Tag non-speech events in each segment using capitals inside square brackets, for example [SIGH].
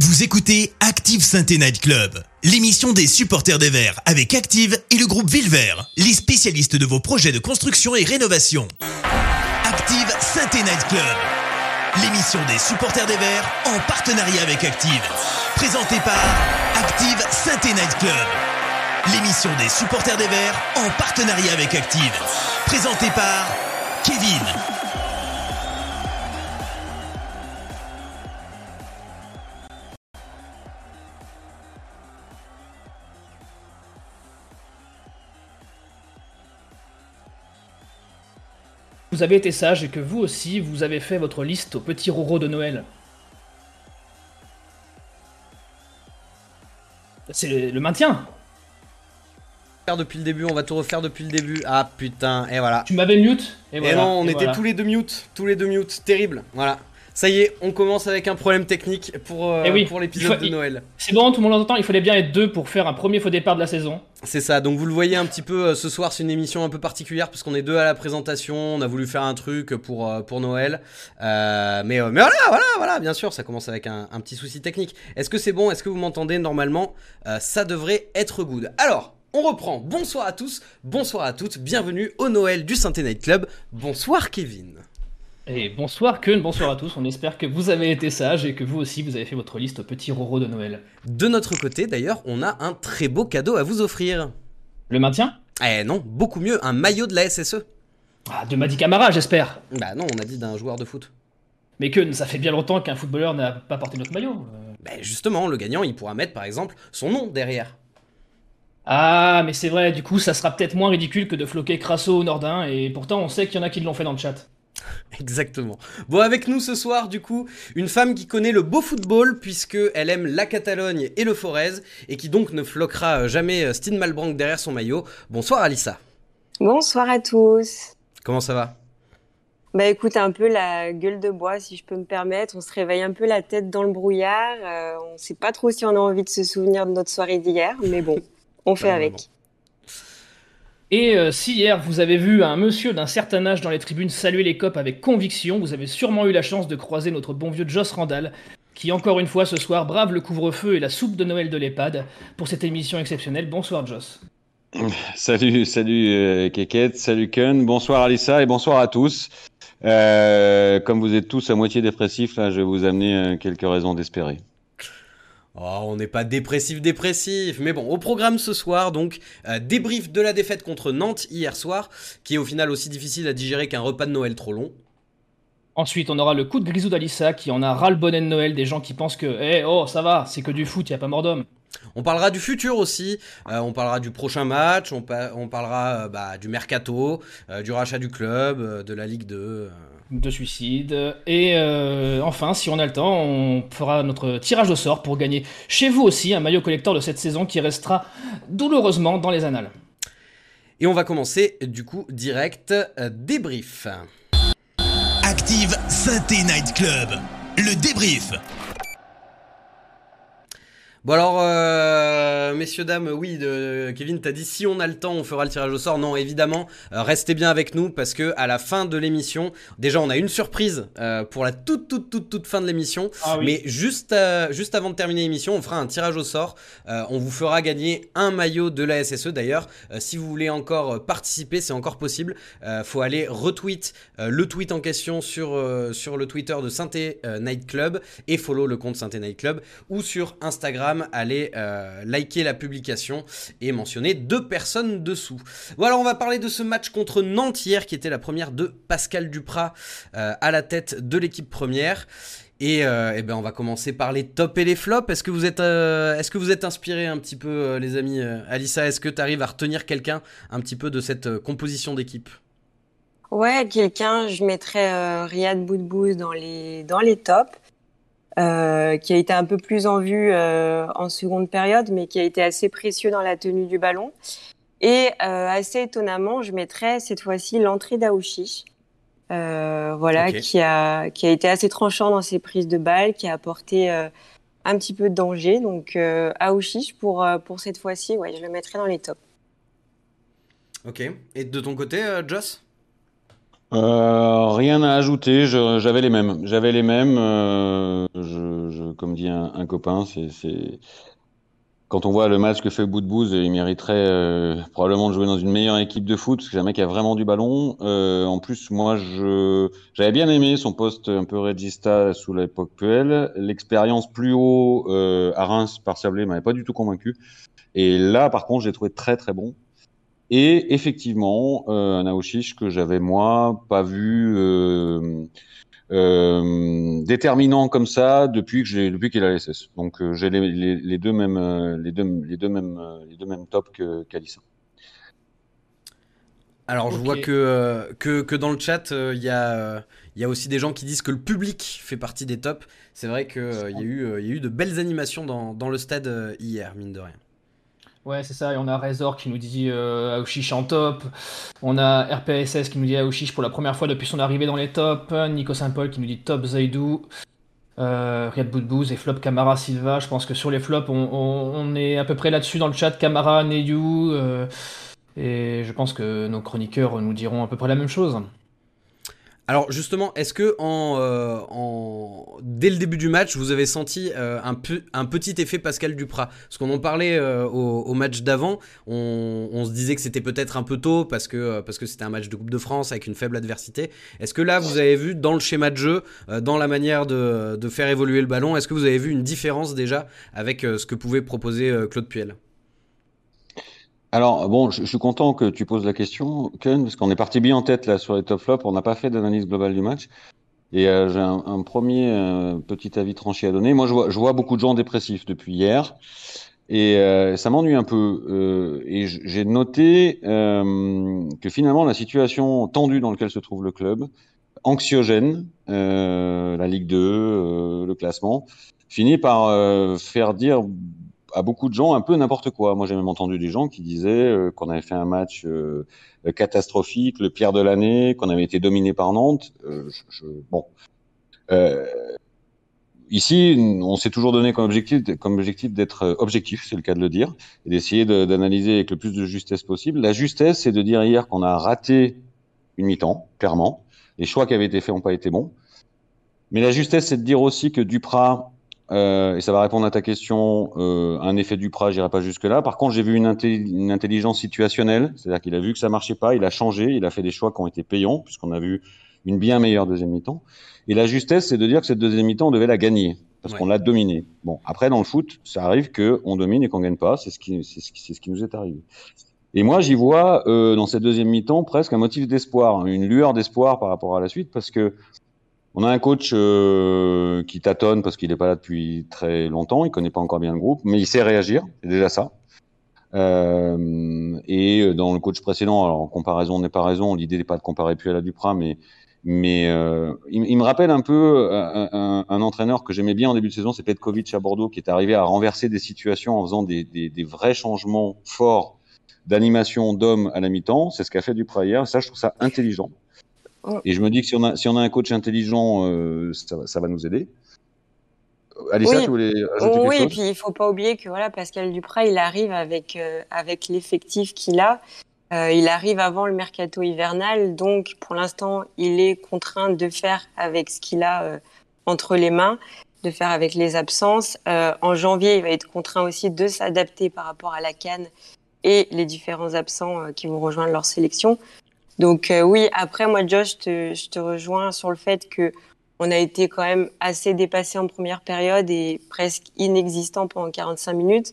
Vous écoutez Active Sainte Night Club, l'émission des supporters des Verts avec Active et le groupe Villevert, les spécialistes de vos projets de construction et rénovation. Active Sainte Night Club, l'émission des supporters des Verts en partenariat avec Active. Présentée par Active Sainte Night Club, l'émission des supporters des Verts en partenariat avec Active. Présentée par Kevin. Vous avez été sage et que vous aussi, vous avez fait votre liste au petit Roro de Noël. C'est le, le maintien. Depuis le début, on va tout refaire depuis le début. Ah putain, et voilà. Tu m'avais mute Et, voilà, non, on et était voilà. tous les deux mute, tous les deux mute, terrible. Voilà. Ça y est, on commence avec un problème technique pour, euh, Eh oui, pour l'épisode de Noël. C'est bon, tout le monde l'entend, il fallait bien être deux pour faire un premier faux départ de la saison. C'est ça, donc vous le voyez un petit peu euh, ce soir, c'est une émission un peu particulière parce qu'on est deux à la présentation, on a voulu faire un truc pour, euh, pour Noël. Mais, mais voilà, voilà, voilà, bien sûr, ça commence avec un, un petit souci technique. Est-ce que c'est bon Est-ce que vous m'entendez normalement? Ça devrait être good. Alors, on reprend. Bonsoir à tous, bonsoir à toutes, bienvenue au Noël du Synthé Night Club. Bonsoir Kevin. Et bonsoir Keun, bonsoir à tous, on espère que vous avez été sages et que vous aussi vous avez fait votre liste petit Roro de Noël. De notre côté, d'ailleurs, on a un très beau cadeau à vous offrir. Le maintien? Eh non, beaucoup mieux, un maillot de la SSE. Ah, de Madi Camara j'espère. Bah non, on a dit d'un joueur de foot. Mais Keun, ça fait bien longtemps qu'un footballeur n'a pas porté notre maillot. Euh, Bah justement, le gagnant, il pourra mettre par exemple son nom derrière. Ah, mais c'est vrai, du coup ça sera peut-être moins ridicule que de floquer Crasso ou Nordin, et pourtant on sait qu'il y en a qui l'ont fait dans le chat. [LAUGHS] Exactement. Bon, avec nous ce soir, du coup, une femme qui connaît le beau football puisque elle aime la Catalogne et le Forez et qui donc ne floquera jamais euh, Stine Malbranc derrière son maillot. Bonsoir Alissa. Bonsoir à tous. Comment ça va? Bah écoute, un peu la gueule de bois, si je peux me permettre. On se réveille un peu la tête dans le brouillard. Euh, on sait pas trop si on a envie de se souvenir de notre soirée d'hier, mais bon, on fait Bah, avec. Et euh, si hier vous avez vu un monsieur d'un certain âge dans les tribunes saluer les copes avec conviction, vous avez sûrement eu la chance de croiser notre bon vieux Joss Randall, qui encore une fois ce soir brave le couvre-feu et la soupe de Noël de l'EHPAD pour cette émission exceptionnelle. Bonsoir Joss. Salut, salut euh, salut Kun, bonsoir Alissa et bonsoir à tous. Euh, comme vous êtes tous à moitié dépressifs, là, je vais vous amener euh, quelques raisons d'espérer. Oh, on n'est pas dépressif, dépressif. Mais bon, au programme ce soir, donc, euh, débrief de la défaite contre Nantes hier soir, qui est au final aussi difficile à digérer qu'un repas de Noël trop long. Ensuite, on aura le coup de grisou d'Alissa qui en a ras le bonnet de Noël des gens qui pensent que, eh oh, ça va, c'est que du foot, y a pas mort d'homme. On parlera du futur aussi, euh, on parlera du prochain match, on, pa- on parlera euh, bah, du mercato, du rachat du club, de la Ligue 2. De suicide. Et euh, enfin, si on a le temps, on fera notre tirage au sort pour gagner chez vous aussi un maillot collector de cette saison qui restera douloureusement dans les annales. Et on va commencer du coup direct euh, débrief. Active Synthé Night Club, le débrief. Bon alors, euh, messieurs, dames, oui, de, Kevin, t'as dit si on a le temps, on fera le tirage au sort. Non, évidemment, euh, restez bien avec nous parce que à la fin de l'émission, déjà on a une surprise euh, pour la toute, toute, toute, toute fin de l'émission. Ah oui. Mais juste, juste avant de terminer l'émission, on fera un tirage au sort. On vous fera gagner un maillot de la SSE. D'ailleurs, si vous voulez encore participer, c'est encore possible. Faut aller retweet le tweet en question sur, sur le Twitter de Synthé Night Club et follow le compte Synthé Night Club ou sur Instagram, allez euh, liker la publication et mentionner deux personnes dessous. Voilà, on va parler de ce match contre Nantes hier qui était la première de Pascal Duprat euh, à la tête de l'équipe première. Et, euh, eh ben on va commencer par les tops et les flops. Est-ce que vous êtes, euh, est-ce que vous êtes inspiré un petit peu, les amis Alissa, est-ce que tu arrives à retenir quelqu'un un petit peu de cette composition d'équipe? Ouais, quelqu'un, je mettrais Riyad Boudbouz dans les, dans les tops, euh, qui a été un peu plus en vue euh, en seconde période, mais qui a été assez précieux dans la tenue du ballon. Et euh, assez étonnamment, je mettrais cette fois-ci l'entrée d'Aouchiche, euh, voilà, qui a, qui a été assez tranchant dans ses prises de balles, qui a apporté un petit peu de danger. Donc Aouchiche, pour, pour cette fois-ci, ouais, je le mettrais dans les tops. Ok. Et de ton côté, Joss? Euh, rien à ajouter, j'avais les mêmes. J'avais les mêmes. euh, comme dit un, copain, quand on voit le match que fait Boudbouz, il mériterait euh, probablement de jouer dans une meilleure équipe de foot, parce que c'est un mec qui a vraiment du ballon. En plus, moi, j'avais bien aimé son poste un peu regista sous l'époque Puel. L'expérience plus haut à Reims par Sablé m'avait pas du tout convaincu. Et là, par contre, j'ai trouvé très très bon. Et effectivement, euh, un Aouchiche que j'avais moi pas vu euh, euh, déterminant comme ça depuis que j'ai depuis qu'il a l'SS. Donc euh, j'ai les, les, les, deux mêmes les deux les deux mêmes les deux mêmes tops que qu'Alissa. Alors je vois que, que, que dans le chat il y a il y a aussi des gens qui disent que le public fait partie des tops. C'est vrai qu'il il y a eu il y a eu de belles animations dans, dans le stade hier mine de rien. Ouais, c'est ça. Et on a Razor qui nous dit euh, en top. On a RPSS qui nous dit Aouchiche pour la première fois depuis son arrivée dans les tops. Nico Saint-Paul qui nous dit top Zaidou. Euh, Riyad Boudbouz et flop Camara Silva. Je pense que sur les flops, on, est à peu près là-dessus dans le chat. Camara, Neyou. Euh, et je pense que nos chroniqueurs nous diront à peu près la même chose. Alors justement, est-ce que en, euh, en, dès le début du match, vous avez senti euh, un, petit effet Pascal Duprat? Parce qu'on en parlait euh, au, match d'avant, on, se disait que c'était peut-être un peu tôt parce que parce c'était un match de Coupe de France avec une faible adversité. Est-ce que là, vous avez vu dans le schéma de jeu, dans la manière de, de, faire évoluer le ballon, est-ce que vous avez vu une différence déjà avec ce que pouvait proposer Claude Puel? Alors, bon, je, suis content que tu poses la question, Ken, parce qu'on est parti bien en tête là sur les top flops. On n'a pas fait d'analyse globale du match. Et euh, j'ai un, premier euh, petit avis tranché à donner. Moi, je vois, je vois beaucoup de gens dépressifs depuis hier. Et euh, ça m'ennuie un peu. et j'ai noté que finalement, la situation tendue dans laquelle se trouve le club, anxiogène, la Ligue 2, le classement, finit par faire dire à beaucoup de gens un peu n'importe quoi. Moi, j'ai même entendu des gens qui disaient euh, qu'on avait fait un match euh, catastrophique, le pire de l'année, qu'on avait été dominé par Nantes. Euh, bon. Ici, on s'est toujours donné comme objectif d'être objectif, c'est le cas de le dire, et d'essayer d'analyser avec le plus de justesse possible. La justesse, c'est de dire hier qu'on a raté une mi-temps, clairement. Les choix qui avaient été faits n'ont pas été bons. Mais la justesse, c'est de dire aussi que Duprat euh, et ça va répondre à ta question, euh, un effet du Duprat, j'irai pas jusque-là. Par contre, j'ai vu une, une, intelligence situationnelle, c'est-à-dire qu'il a vu que ça marchait pas, il a changé, il a fait des choix qui ont été payants, puisqu'on a vu une bien meilleure deuxième mi-temps. Et la justesse, c'est de dire que cette deuxième mi-temps, on devait la gagner, parce qu'on l'a dominée. Bon, après, dans le foot, ça arrive qu'on domine et qu'on gagne pas, c'est ce, qui, ce, ce qui nous est arrivé. Et moi, j'y vois euh, dans cette deuxième mi-temps presque un motif d'espoir, une lueur d'espoir par rapport à la suite, parce que on a un coach euh, qui tâtonne parce qu'il n'est pas là depuis très longtemps, il connaît pas encore bien le groupe, mais il sait réagir, c'est déjà ça. Euh, et dans le coach précédent, alors en comparaison n'est pas raison, l'idée n'est pas de comparer puis à la Duprat, mais mais euh, il, me rappelle un peu un, entraîneur que j'aimais bien en début de saison, c'est Petkovic à Bordeaux, qui est arrivé à renverser des situations en faisant des, des, vrais changements forts d'animation d'hommes à la mi-temps. C'est ce qu'a fait Duprat hier. Ça, je trouve ça intelligent. Et je me dis que si on a, si on a un coach intelligent, euh, ça, ça, va nous aider. Alissa, oui. tu voulais ajouter quelque oui, et puis il faut pas oublier que voilà, Pascal Duprat, il arrive avec, euh, avec l'effectif qu'il a. Euh, il arrive avant le mercato hivernal, donc pour l'instant, il est contraint de faire avec ce qu'il a euh, entre les mains, de faire avec les absences. Euh, en janvier, il va être contraint aussi de s'adapter par rapport à la Cannes et les différents absents qui vont rejoindre leur sélection. Donc euh, oui, après moi Josh, je te rejoins sur le fait que on a été quand même assez dépassé en première période et presque inexistant pendant 45 minutes,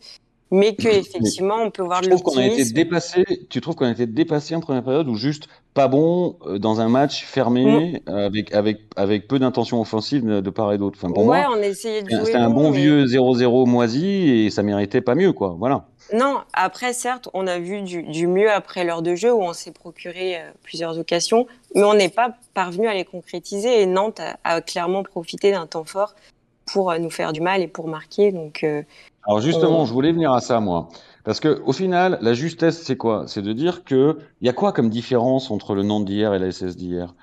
mais que effectivement on peut voir le qu'on a été dépassé. Tu trouves qu'on a été dépassé en première période ou juste pas bon euh, dans un match fermé mm. avec avec avec peu d'intention offensive de part et d'autre? Enfin pour ouais, on essayait de jouer. C'était un bon vieux 0-0 moisi et ça méritait pas mieux quoi. Voilà. Non, après, certes, on a vu du, mieux après l'heure de jeu où on s'est procuré euh, plusieurs occasions, mais on n'est pas parvenu à les concrétiser et Nantes a, clairement profité d'un temps fort pour euh, nous faire du mal et pour marquer. Donc, euh, Alors justement, je voulais venir à ça, moi. Parce que au final, la justesse, c'est quoi? C'est de dire que il y a quoi comme différence entre le Nantes d'hier et la SS d'hier?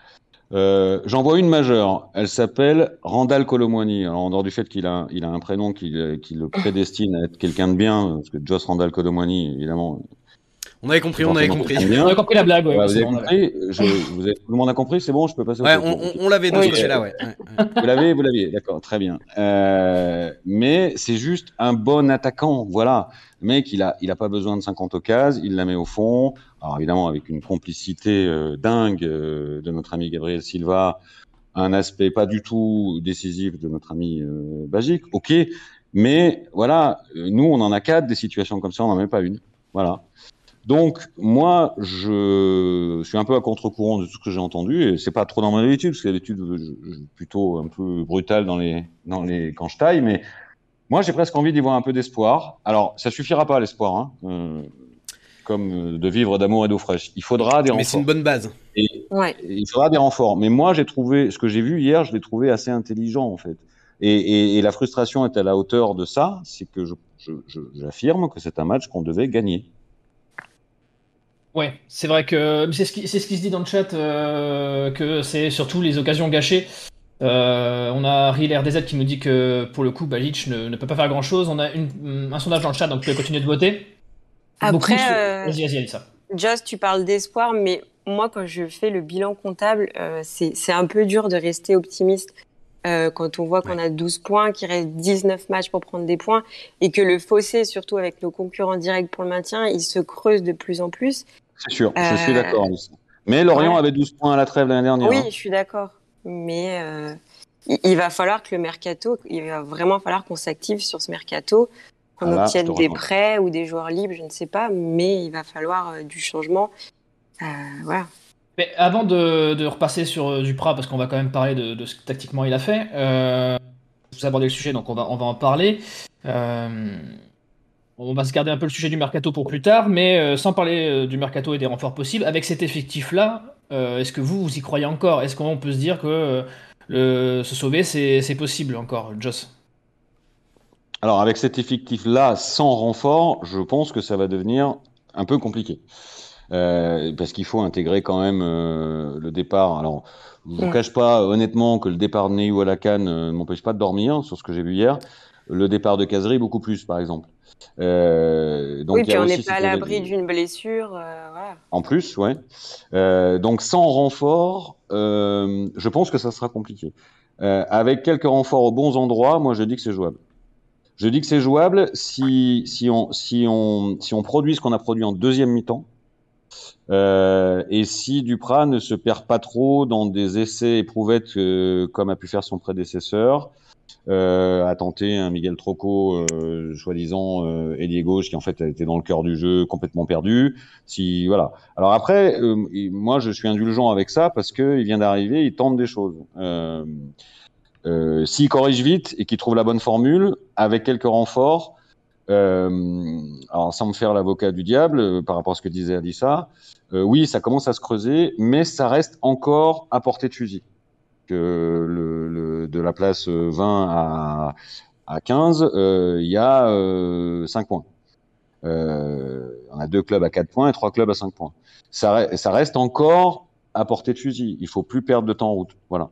Euh, J'en vois une majeure. Elle s'appelle Randall Colomwani. Alors, en dehors du fait qu'il a, il a un prénom qui, qui, le [COUGHS] prédestine à être quelqu'un de bien, parce que Joss Randall Colomwani, évidemment. On avait compris, on avait compris. On a compris la blague, ouais. vous avez compris vous avez, Tout le monde a compris, c'est bon, je peux passer au Ouais, on, on, l'avait de ce là ouais. Vous l'avez, vous l'aviez, d'accord, très bien. Euh, mais c'est juste un bon attaquant, voilà. Le mec, il a, il a pas besoin de 50 occasions, il la met au fond. Alors évidemment, avec une complicité euh, dingue euh, de notre ami Gabriel Silva, un aspect pas du tout décisif de notre ami euh, Bagic, ok. Mais voilà, nous, on en a quatre des situations comme ça, on n'en met pas une. Voilà. Donc moi, je suis un peu à contre-courant de tout ce que j'ai entendu et c'est pas trop dans mon habitude parce que suis plutôt un peu brutal dans les dans les quand je taille, mais moi j'ai presque envie d'y voir un peu d'espoir. Alors ça suffira pas l'espoir, hein, euh, comme de vivre d'amour et d'eau fraîche. Il faudra des renforts. Mais c'est une bonne base. Et, il faudra des renforts. Mais moi j'ai trouvé ce que j'ai vu hier, je l'ai trouvé assez intelligent en fait. Et, et, et, la frustration est à la hauteur de ça, c'est que j'affirme que c'est un match qu'on devait gagner. Ouais, c'est vrai que c'est ce, qui, ce qui se dit dans le chat, euh, que c'est surtout les occasions gâchées. Euh, on a RDZ qui nous dit que pour le coup, Balic ne, peut pas faire grand chose. On a une, un sondage dans le chat, donc vous pouvez continuer de voter. Après, euh, vas-y, vas-y, ça. Just, tu parles d'espoir, mais moi, quand je fais le bilan comptable, c'est un peu dur de rester optimiste. Euh, quand on voit qu'on a 12 points, qu'il reste 19 matchs pour prendre des points, et que le fossé, surtout avec nos concurrents directs pour le maintien, il se creuse de plus en plus. C'est sûr, je suis euh, d'accord. Mais Lorient avait 12 points à la trêve l'année dernière. Oui, hein. je suis d'accord. Mais euh, il va falloir que le mercato, il va vraiment falloir qu'on s'active sur ce mercato, qu'on ah obtienne des prêts ou des joueurs libres, je ne sais pas, mais il va falloir du changement. voilà. Avant de, repasser sur euh, Duprat, parce qu'on va quand même parler de, ce que tactiquement il a fait, euh, vous abordez le sujet, donc on va, en parler. Euh, on va se garder un peu le sujet du mercato pour plus tard, mais sans parler du mercato et des renforts possibles, avec cet effectif-là, est-ce que vous, vous y croyez encore? Est-ce qu'on peut se dire que se sauver, c'est possible encore, Joss? Alors, avec cet effectif-là, sans renfort, je pense que ça va devenir un peu compliqué. Euh, parce qu'il faut intégrer quand même euh, le départ. Alors, je vous cache pas honnêtement que le départ de Neyou à la canne euh, ne m'empêche pas de dormir sur ce que j'ai vu hier. Le départ de Casery beaucoup plus, par exemple. Euh, donc oui, puis on n'est pas à l'abri d'une blessure. Voilà. En plus, ouais. donc sans renfort, je pense que ça sera compliqué. avec quelques renforts aux bons endroits, moi je dis que c'est jouable. Je dis que c'est jouable si, si, on, si, on, si on produit ce qu'on a produit en deuxième mi-temps, euh, et si Duprat ne se perd pas trop dans des essais éprouvettes euh, comme a pu faire son prédécesseur, euh, a tenté un Miguel Troco, euh, soi-disant ailier gauche, qui en fait été dans le cœur du jeu, complètement perdu. Si voilà. Alors après, moi je suis indulgent avec ça parce que il vient d'arriver, il tente des choses. S'il corrige vite et qu'il trouve la bonne formule, avec quelques renforts, alors, sans me faire l'avocat du diable, euh, par rapport à ce que disait Alissa, euh, oui, ça commence à se creuser, mais ça reste encore à portée de fusil. Que le, le de la place 20 à, à 15, il y a 5 points. on a deux clubs à 4 points et trois clubs à 5 points. Ça, ça reste encore à portée de fusil. Il faut plus perdre de temps en route. Voilà.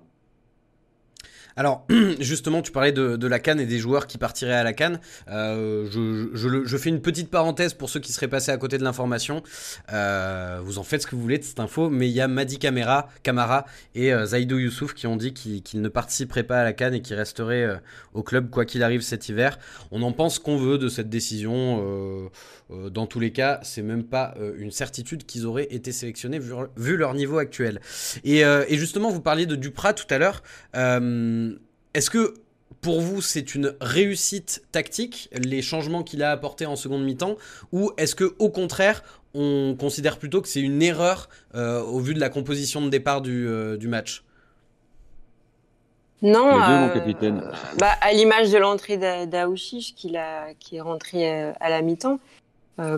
Alors, [CLEARS THROAT] justement, tu parlais de, la Cannes et des joueurs qui partiraient à la Cannes. Euh, je, fais une petite parenthèse pour ceux qui seraient passés à côté de l'information. Euh, vous en faites ce que vous voulez de cette info, mais il y a Madi Camara, et euh, Zaidou Youssouf qui ont dit qu'ils ne participeraient pas à la Cannes et qu'ils resteraient au club quoi qu'il arrive cet hiver. On en pense qu'on veut de cette décision. dans tous les cas, c'est même pas une certitude qu'ils auraient été sélectionnés vu, leur niveau actuel. Et, et, justement, vous parliez de Duprat tout à l'heure. Est-ce que pour vous, c'est une réussite tactique, les changements qu'il a apportés en seconde mi-temps, ou est-ce que au contraire, on considère plutôt que c'est une erreur euh, au vu de la composition de départ du, euh, match? Non, euh, capitaine. Bah, à l'image de l'entrée d'Aouchiche qui, qui est rentré à la mi-temps,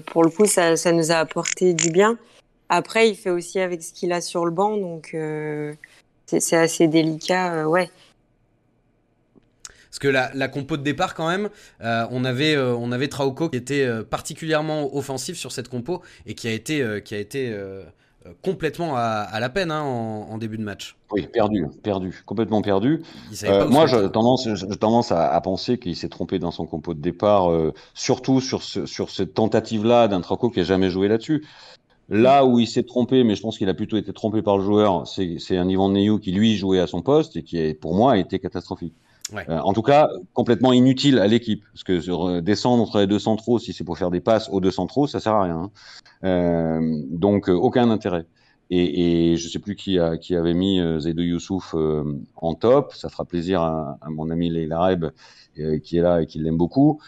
pour le coup, ça, ça, nous a apporté du bien. Après, il fait aussi avec ce qu'il a sur le banc, donc c'est assez délicat. ouais. Parce que la, compo de départ, quand même, euh, on, avait, euh, on avait Trauco qui était euh, particulièrement offensif sur cette compo et qui a été, qui a été complètement à, la peine hein, en, début de match. Oui, perdu, perdu, complètement perdu. moi, j'ai tendance, tendance à, penser qu'il s'est trompé dans son compo de départ, surtout sur, ce, sur cette tentative-là d'un Traco qui n'a jamais joué là-dessus. Là où il s'est trompé, mais je pense qu'il a plutôt été trompé par le joueur, c'est un Ivan Neyou qui lui jouait à son poste et qui, pour moi, a été catastrophique. Euh, en tout cas, complètement inutile à l'équipe, parce que euh, descendre entre les deux centraux, si c'est pour faire des passes aux deux centraux, ça sert à rien. Hein. Euh, donc aucun intérêt. Et, je sais plus qui, a, avait mis Zaidou Youssouf en top. Ça fera plaisir à, mon ami Leila Reb, qui est là et qui l'aime beaucoup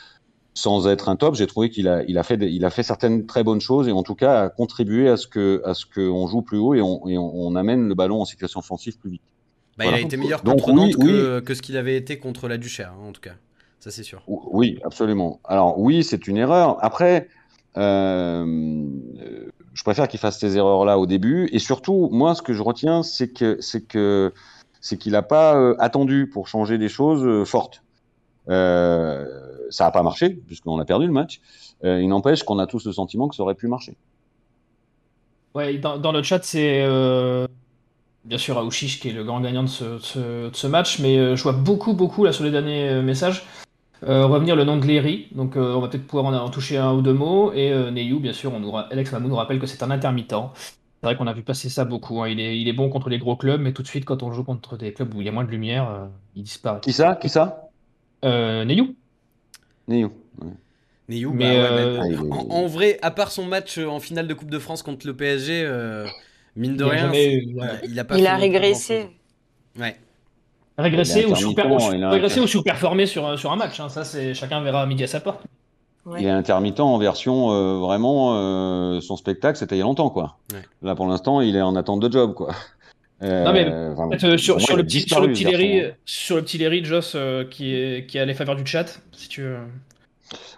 sans être un top, j'ai trouvé qu'il a, fait, certaines très bonnes choses et en tout cas a contribué à ce qu'on joue plus haut et on, amène le ballon en situation offensive plus vite. Bah, Il a été meilleur contre Nantes que, que, ce qu'il avait été contre la Duchère, hein, en tout cas. Ça, c'est sûr. Oui, absolument. Alors, oui, c'est une erreur. Après, euh, je préfère qu'il fasse ces erreurs-là au début. Et surtout, moi, ce que je retiens, c'est que c'est que c'est qu'il n'a pas euh, attendu pour changer des choses euh, fortes. Euh, ça n'a pas marché, puisqu'on a perdu le match. Euh, il n'empêche qu'on a tous le sentiment que ça aurait pu marcher. Ouais, dans, le chat, c'est euh, bien sûr Aouchiche qui est le grand gagnant de ce, match, mais euh, je vois beaucoup, beaucoup là sur les derniers messages revenir le nom de Léry. Donc on va peut-être pouvoir en, toucher un ou deux mots. Et Neyou, bien sûr, on nous, Alex Mamou nous rappelle que c'est un intermittent. C'est vrai qu'on a vu passer ça beaucoup. Hein. Il, est, il, est, bon contre les gros clubs, mais tout de suite, quand on joue contre des clubs où il y a moins de lumière, il disparaît. Qui ça? Qui ça? Neyou. Neyou. Neyou, mais bah euh, ah, en, vrai, à part son match euh, en finale de Coupe de France contre le PSG, euh, mine de rien, il, a, pas il a régressé. Ouais. Régressé ou, super, ou surperformé sur, sur un match. Hein. Ça, c'est chacun verra à midi à sa porte. Il est intermittent en version vraiment son spectacle, c'était il y a longtemps quoi. Là pour l'instant, il est en attente de job quoi. non mais sur, sur, le petit, sur, le petit Léry, sur le petit Léry, Joss qui, est, qui a les faveurs du chat, si tu veux.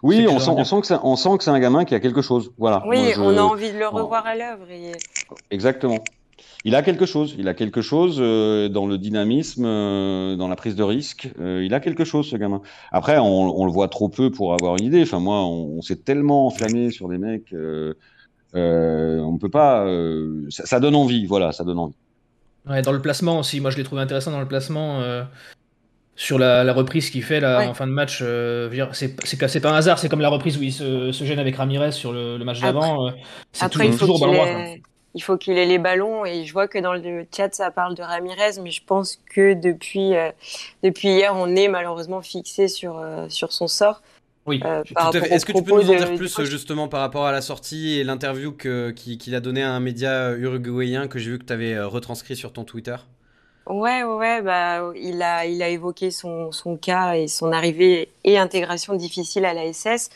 Oui, on sent, on sent, que on sent que c'est un gamin qui a quelque chose. Voilà. Oui, on a envie de le revoir à l'œuvre. Exactement. Il a quelque chose. Il a quelque chose euh, dans le dynamisme, euh, dans la prise de risque. Euh, il a quelque chose, ce gamin. Après, on, on, le voit trop peu pour avoir une idée. Enfin, moi, on, s'est tellement enflammé sur des mecs. on ne peut pas. Ça, ça, donne envie. Voilà, ça donne envie. Ouais, dans le placement aussi. Moi, je l'ai trouvé intéressant dans le placement sur la, reprise qu'il fait là, en fin de match. Euh, c'est pas un hasard, c'est comme la reprise où il se, gêne avec Ramirez sur le, match d'avant. Euh, après, il faut il faut qu'il ait les ballons et je vois que dans le chat ça parle de Ramirez, mais je pense que depuis, euh, depuis hier on est malheureusement fixé sur, sur son sort. Oui, Est-ce que tu peux nous en dire plus justement par rapport à la sortie et l'interview qu'il a donné à un média uruguayen que j'ai vu que tu avais retranscrit sur ton Twitter? Ouais, ouais, bah, il a, il a évoqué son, son cas et son arrivée et intégration difficile à la SS.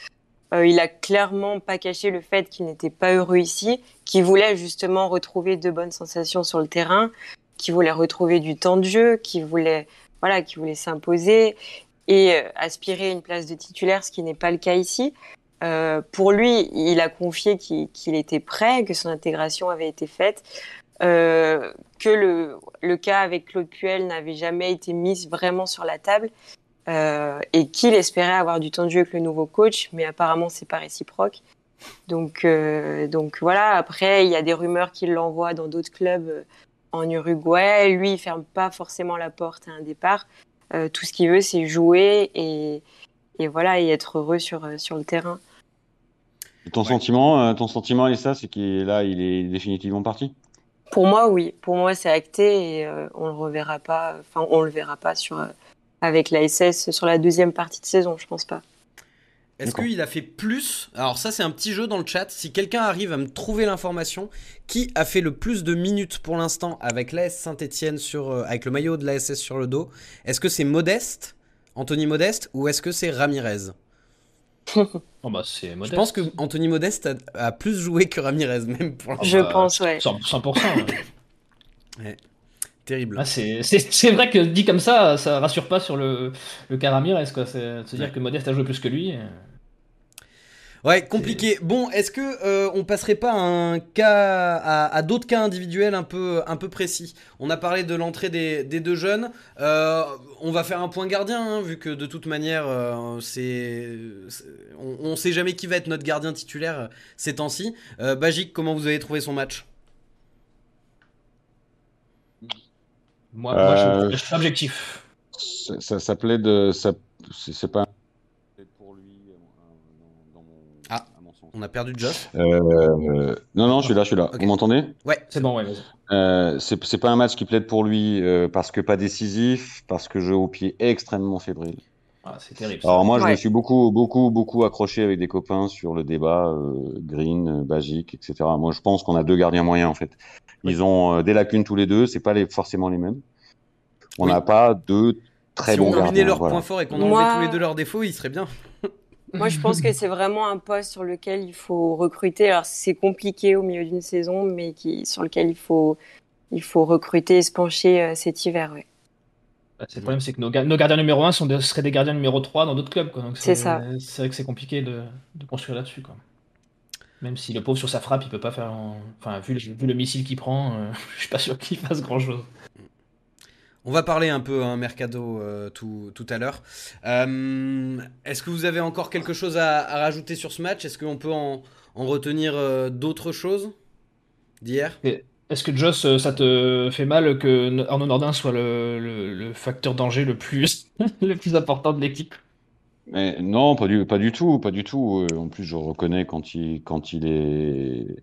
Euh, il a clairement pas caché le fait qu'il n'était pas heureux ici, qu'il voulait justement retrouver de bonnes sensations sur le terrain, qu'il voulait retrouver du temps de jeu, qu'il voulait, voilà, qu'il voulait s'imposer et euh, aspirer une place de titulaire, ce qui n'est pas le cas ici. Euh, pour lui, il a confié qu'il était prêt, que son intégration avait été faite. Euh, que le, le, cas avec Claude Puel n'avait jamais été mis vraiment sur la table euh, et qu'il espérait avoir du temps de jeu avec le nouveau coach, mais apparemment c'est pas réciproque. Donc, euh, donc voilà. Après, il y a des rumeurs qu'il l'envoie dans d'autres clubs euh, en Uruguay. Lui, il ferme pas forcément la porte à un départ. Euh, tout ce qu'il veut, c'est jouer et, et, voilà et être heureux sur sur le terrain. ton sentiment, ton sentiment, ça, c'est qu'il là, il est définitivement parti? Pour moi, oui. Pour moi, c'est acté et euh, on le reverra pas. Enfin, on le verra pas sur euh, avec la SS sur la deuxième partie de saison. Je pense pas. Est-ce qu'il a fait plus Alors ça c'est un petit jeu dans le chat. Si quelqu'un arrive à me trouver l'information, qui a fait le plus de minutes pour l'instant avec l'AS Saint-Etienne sur, euh, avec le maillot de l'ASS sur le dos? Est-ce que c'est Modeste, Anthony Modeste, ou est-ce que c'est Ramirez? [LAUGHS] Oh bah c'est Je pense que Anthony Modeste a, plus joué que Ramirez même. Pour Je pense, ouais. 100%. [LAUGHS] ouais. Terrible. Ah, c'est vrai que dit comme ça, ça rassure pas sur le, le cas Ramirez. Quoi. C'est se dire que Modeste a joué plus que lui. Ouais, compliqué. Bon, est-ce que euh, on passerait pas à un cas, à, d'autres cas individuels un peu, un peu précis? On a parlé de l'entrée des, deux jeunes. Euh, on va faire un point gardien, hein, vu que de toute manière, euh, c'est, on, ne sait jamais qui va être notre gardien titulaire ces temps-ci. Bagic, comment vous avez trouvé son match? Moi, je, suis objectif. Ça, ça, plaît de, ça, c'est pas on a perdu Josh. Euh, non, non, je suis là, je suis là. Vous m'entendez? Ouais, c'est bon, ouais, vas-y. Euh, c'est pas un match qui plaide pour lui euh, parce que pas décisif, parce que jeu au pied extrêmement fébrile. Ah, c'est terrible. Alors moi, je me suis beaucoup, beaucoup, beaucoup accroché avec des copains sur le débat euh, Green, Bagic, etc. Moi, je pense qu'on a deux gardiens moyens en fait. Ils ont des lacunes tous les deux, c'est pas les, forcément les mêmes. On n'a pas deux très bons gardiens. Si on combinait leurs points forts et qu'on enlevait tous les deux leurs défauts, ils seraient bien. [LAUGHS] Moi, je pense que [LAUGHS] c'est vraiment un poste sur lequel il faut recruter. Alors, c'est compliqué au milieu d'une saison, mais qui, sur lequel il faut, il faut recruter et se pencher euh, cet hiver. Ouais. Bah, le problème, c'est que nos, gardiens numéro 1 sont seraient des gardiens numéro 3 dans d'autres clubs. C'est ça. C'est vrai que c'est compliqué de, construire là-dessus. Même si le pauvre sur sa frappe, il peut pas faire. Enfin, vu le, missile qu'il prend, euh, [LAUGHS] je suis pas sûr qu'il fasse grand-chose. On va parler un peu hein, mercado euh, tout, à l'heure. Euh, est-ce que vous avez encore quelque chose à, rajouter sur ce match? Est-ce qu'on peut en, retenir euh, d'autres choses d'hier? Est-ce que Joss, ça te fait mal que Arnaud Nordin soit le, facteur danger le plus, [LAUGHS] le plus important de l'équipe? Mais non, pas du, pas du tout, pas du tout. En plus, je reconnais quand il, quand il est,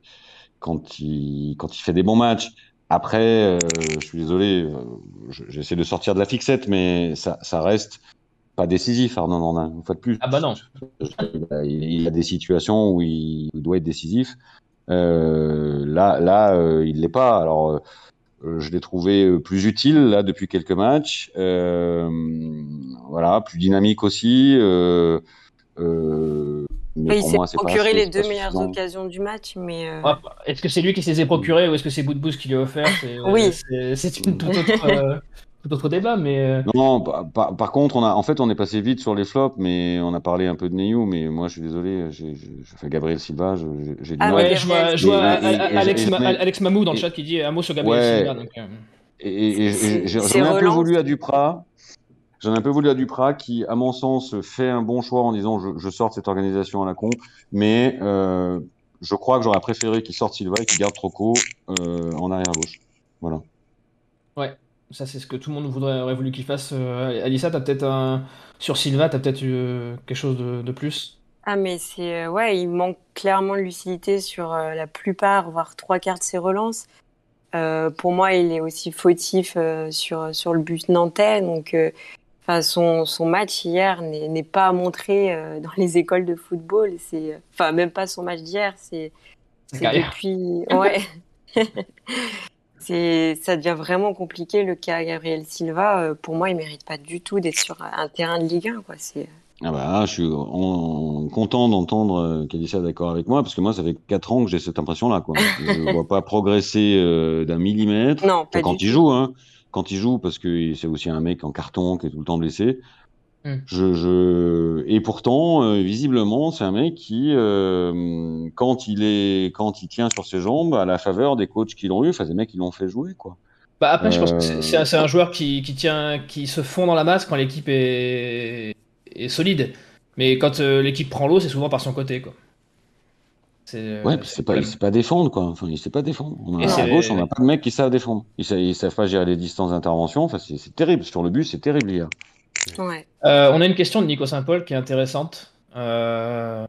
quand il, quand il fait des bons matchs. Après, euh, je suis désolé, euh, j'essaie de sortir de la fixette, mais ça, ça reste pas décisif, Arnaud Nordin, une fois de plus. Ah bah non. Il, y a des situations où il, doit être décisif. Euh, là, là, il l'est pas. Alors, je l'ai trouvé plus utile là depuis quelques matchs. voilà, plus dynamique aussi. Euh, il s'est procuré les deux meilleures occasions du match, mais. Euh, ah, est-ce que c'est lui qui s'est les procuré ou est-ce que c'est Boudbous qui lui a offert? Oui. C'est une toute autre. Euh, [LAUGHS] tout autre débat, mais. Euh, non, par, contre, on a, en fait, on est passé vite sur les flops, mais on a parlé un peu de Neyou, mais moi, je suis désolé, j'ai fait Gabriel Silva, j'ai dit. Ah ouais, je vois, Alex, Alex, Mamou dans le chat qui dit un mot sur Gabriel Silva. Donc, et, j'en ai un peu voulu à Duprat. J'en ai un peu voulu à Duprat qui, à mon sens, fait un bon choix en disant je, je sors de cette organisation à la con, mais euh, je crois que j'aurais préféré qu'il sorte Silva et qu'il garde Troco euh, en arrière gauche. Voilà. Ouais, ça c'est ce que tout le monde voudrait, aurait voulu qu'il fasse. Euh, Alissa, t'as peut-être un... sur Silva, t'as peut-être eu quelque chose de, de plus? Ah mais c'est ouais, il manque clairement de lucidité sur la plupart, voire trois quarts de ses relances. Euh, pour moi, il est aussi fautif sur sur le but nantais, donc Enfin, son, son match hier n'est pas montré euh, dans les écoles de football. C'est, enfin, même pas son match d'hier. C'est, depuis, ouais. [LAUGHS] c'est, ça devient vraiment compliqué le cas Gabriel Silva. Euh, pour moi, il mérite pas du tout d'être sur un terrain de Ligue 1, quoi. C'est. Ah bah, je suis content d'entendre euh, qu'elle est d'accord avec moi, parce que moi, ça fait 4 ans que j'ai cette impression-là. Quoi. Je ne [LAUGHS] vois pas progresser d'un millimètre. Non, pas quand il joue. Hein quand il joue, parce que c'est aussi un mec en carton qui est tout le temps blessé. Hmm. Je, je... Et pourtant, euh, visiblement, c'est un mec qui, euh, quand il est, quand il tient sur ses jambes, à la faveur des coachs qui l'ont eu, enfin des mecs qui l'ont fait jouer, quoi. Bah après, je pense que c'est un, un, joueur qui, qui, tient, qui se fond dans la masse quand l'équipe est... est, solide. Mais quand euh, l'équipe prend l'eau, c'est souvent par son côté, quoi. Euh, ouais, c'est pas, il sait pas défendre, quoi. Enfin, il sait pas défendre. On a, à gauche, on n'a pas de mecs qui savent défendre. Ils savent, savent pas gérer les distances d'intervention. Enfin, c'est terrible. Sur le but, c'est terrible hier. Ouais. Euh, on a une question de Nico Saint-Paul qui est intéressante. Euh,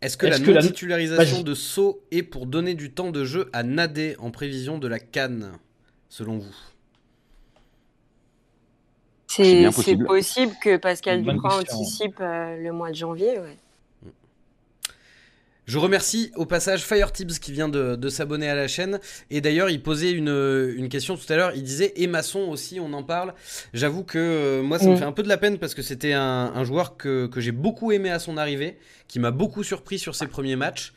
est-ce que la titularisation de Sceaux est pour donner du temps de jeu à Nadé en prévision de la Cannes, selon vous? C'est possible que Pascal Duprat anticipe le mois de janvier. Ouais. Je remercie au passage FireTips qui vient de, s'abonner à la chaîne. Et d'ailleurs, il posait une, question tout à l'heure. Il disait et Masson aussi, on en parle. J'avoue que euh, moi, ça me mm. fait un peu de la peine parce que c'était un, joueur que, que j'ai beaucoup aimé à son arrivée, qui m'a beaucoup surpris sur ses premiers matchs.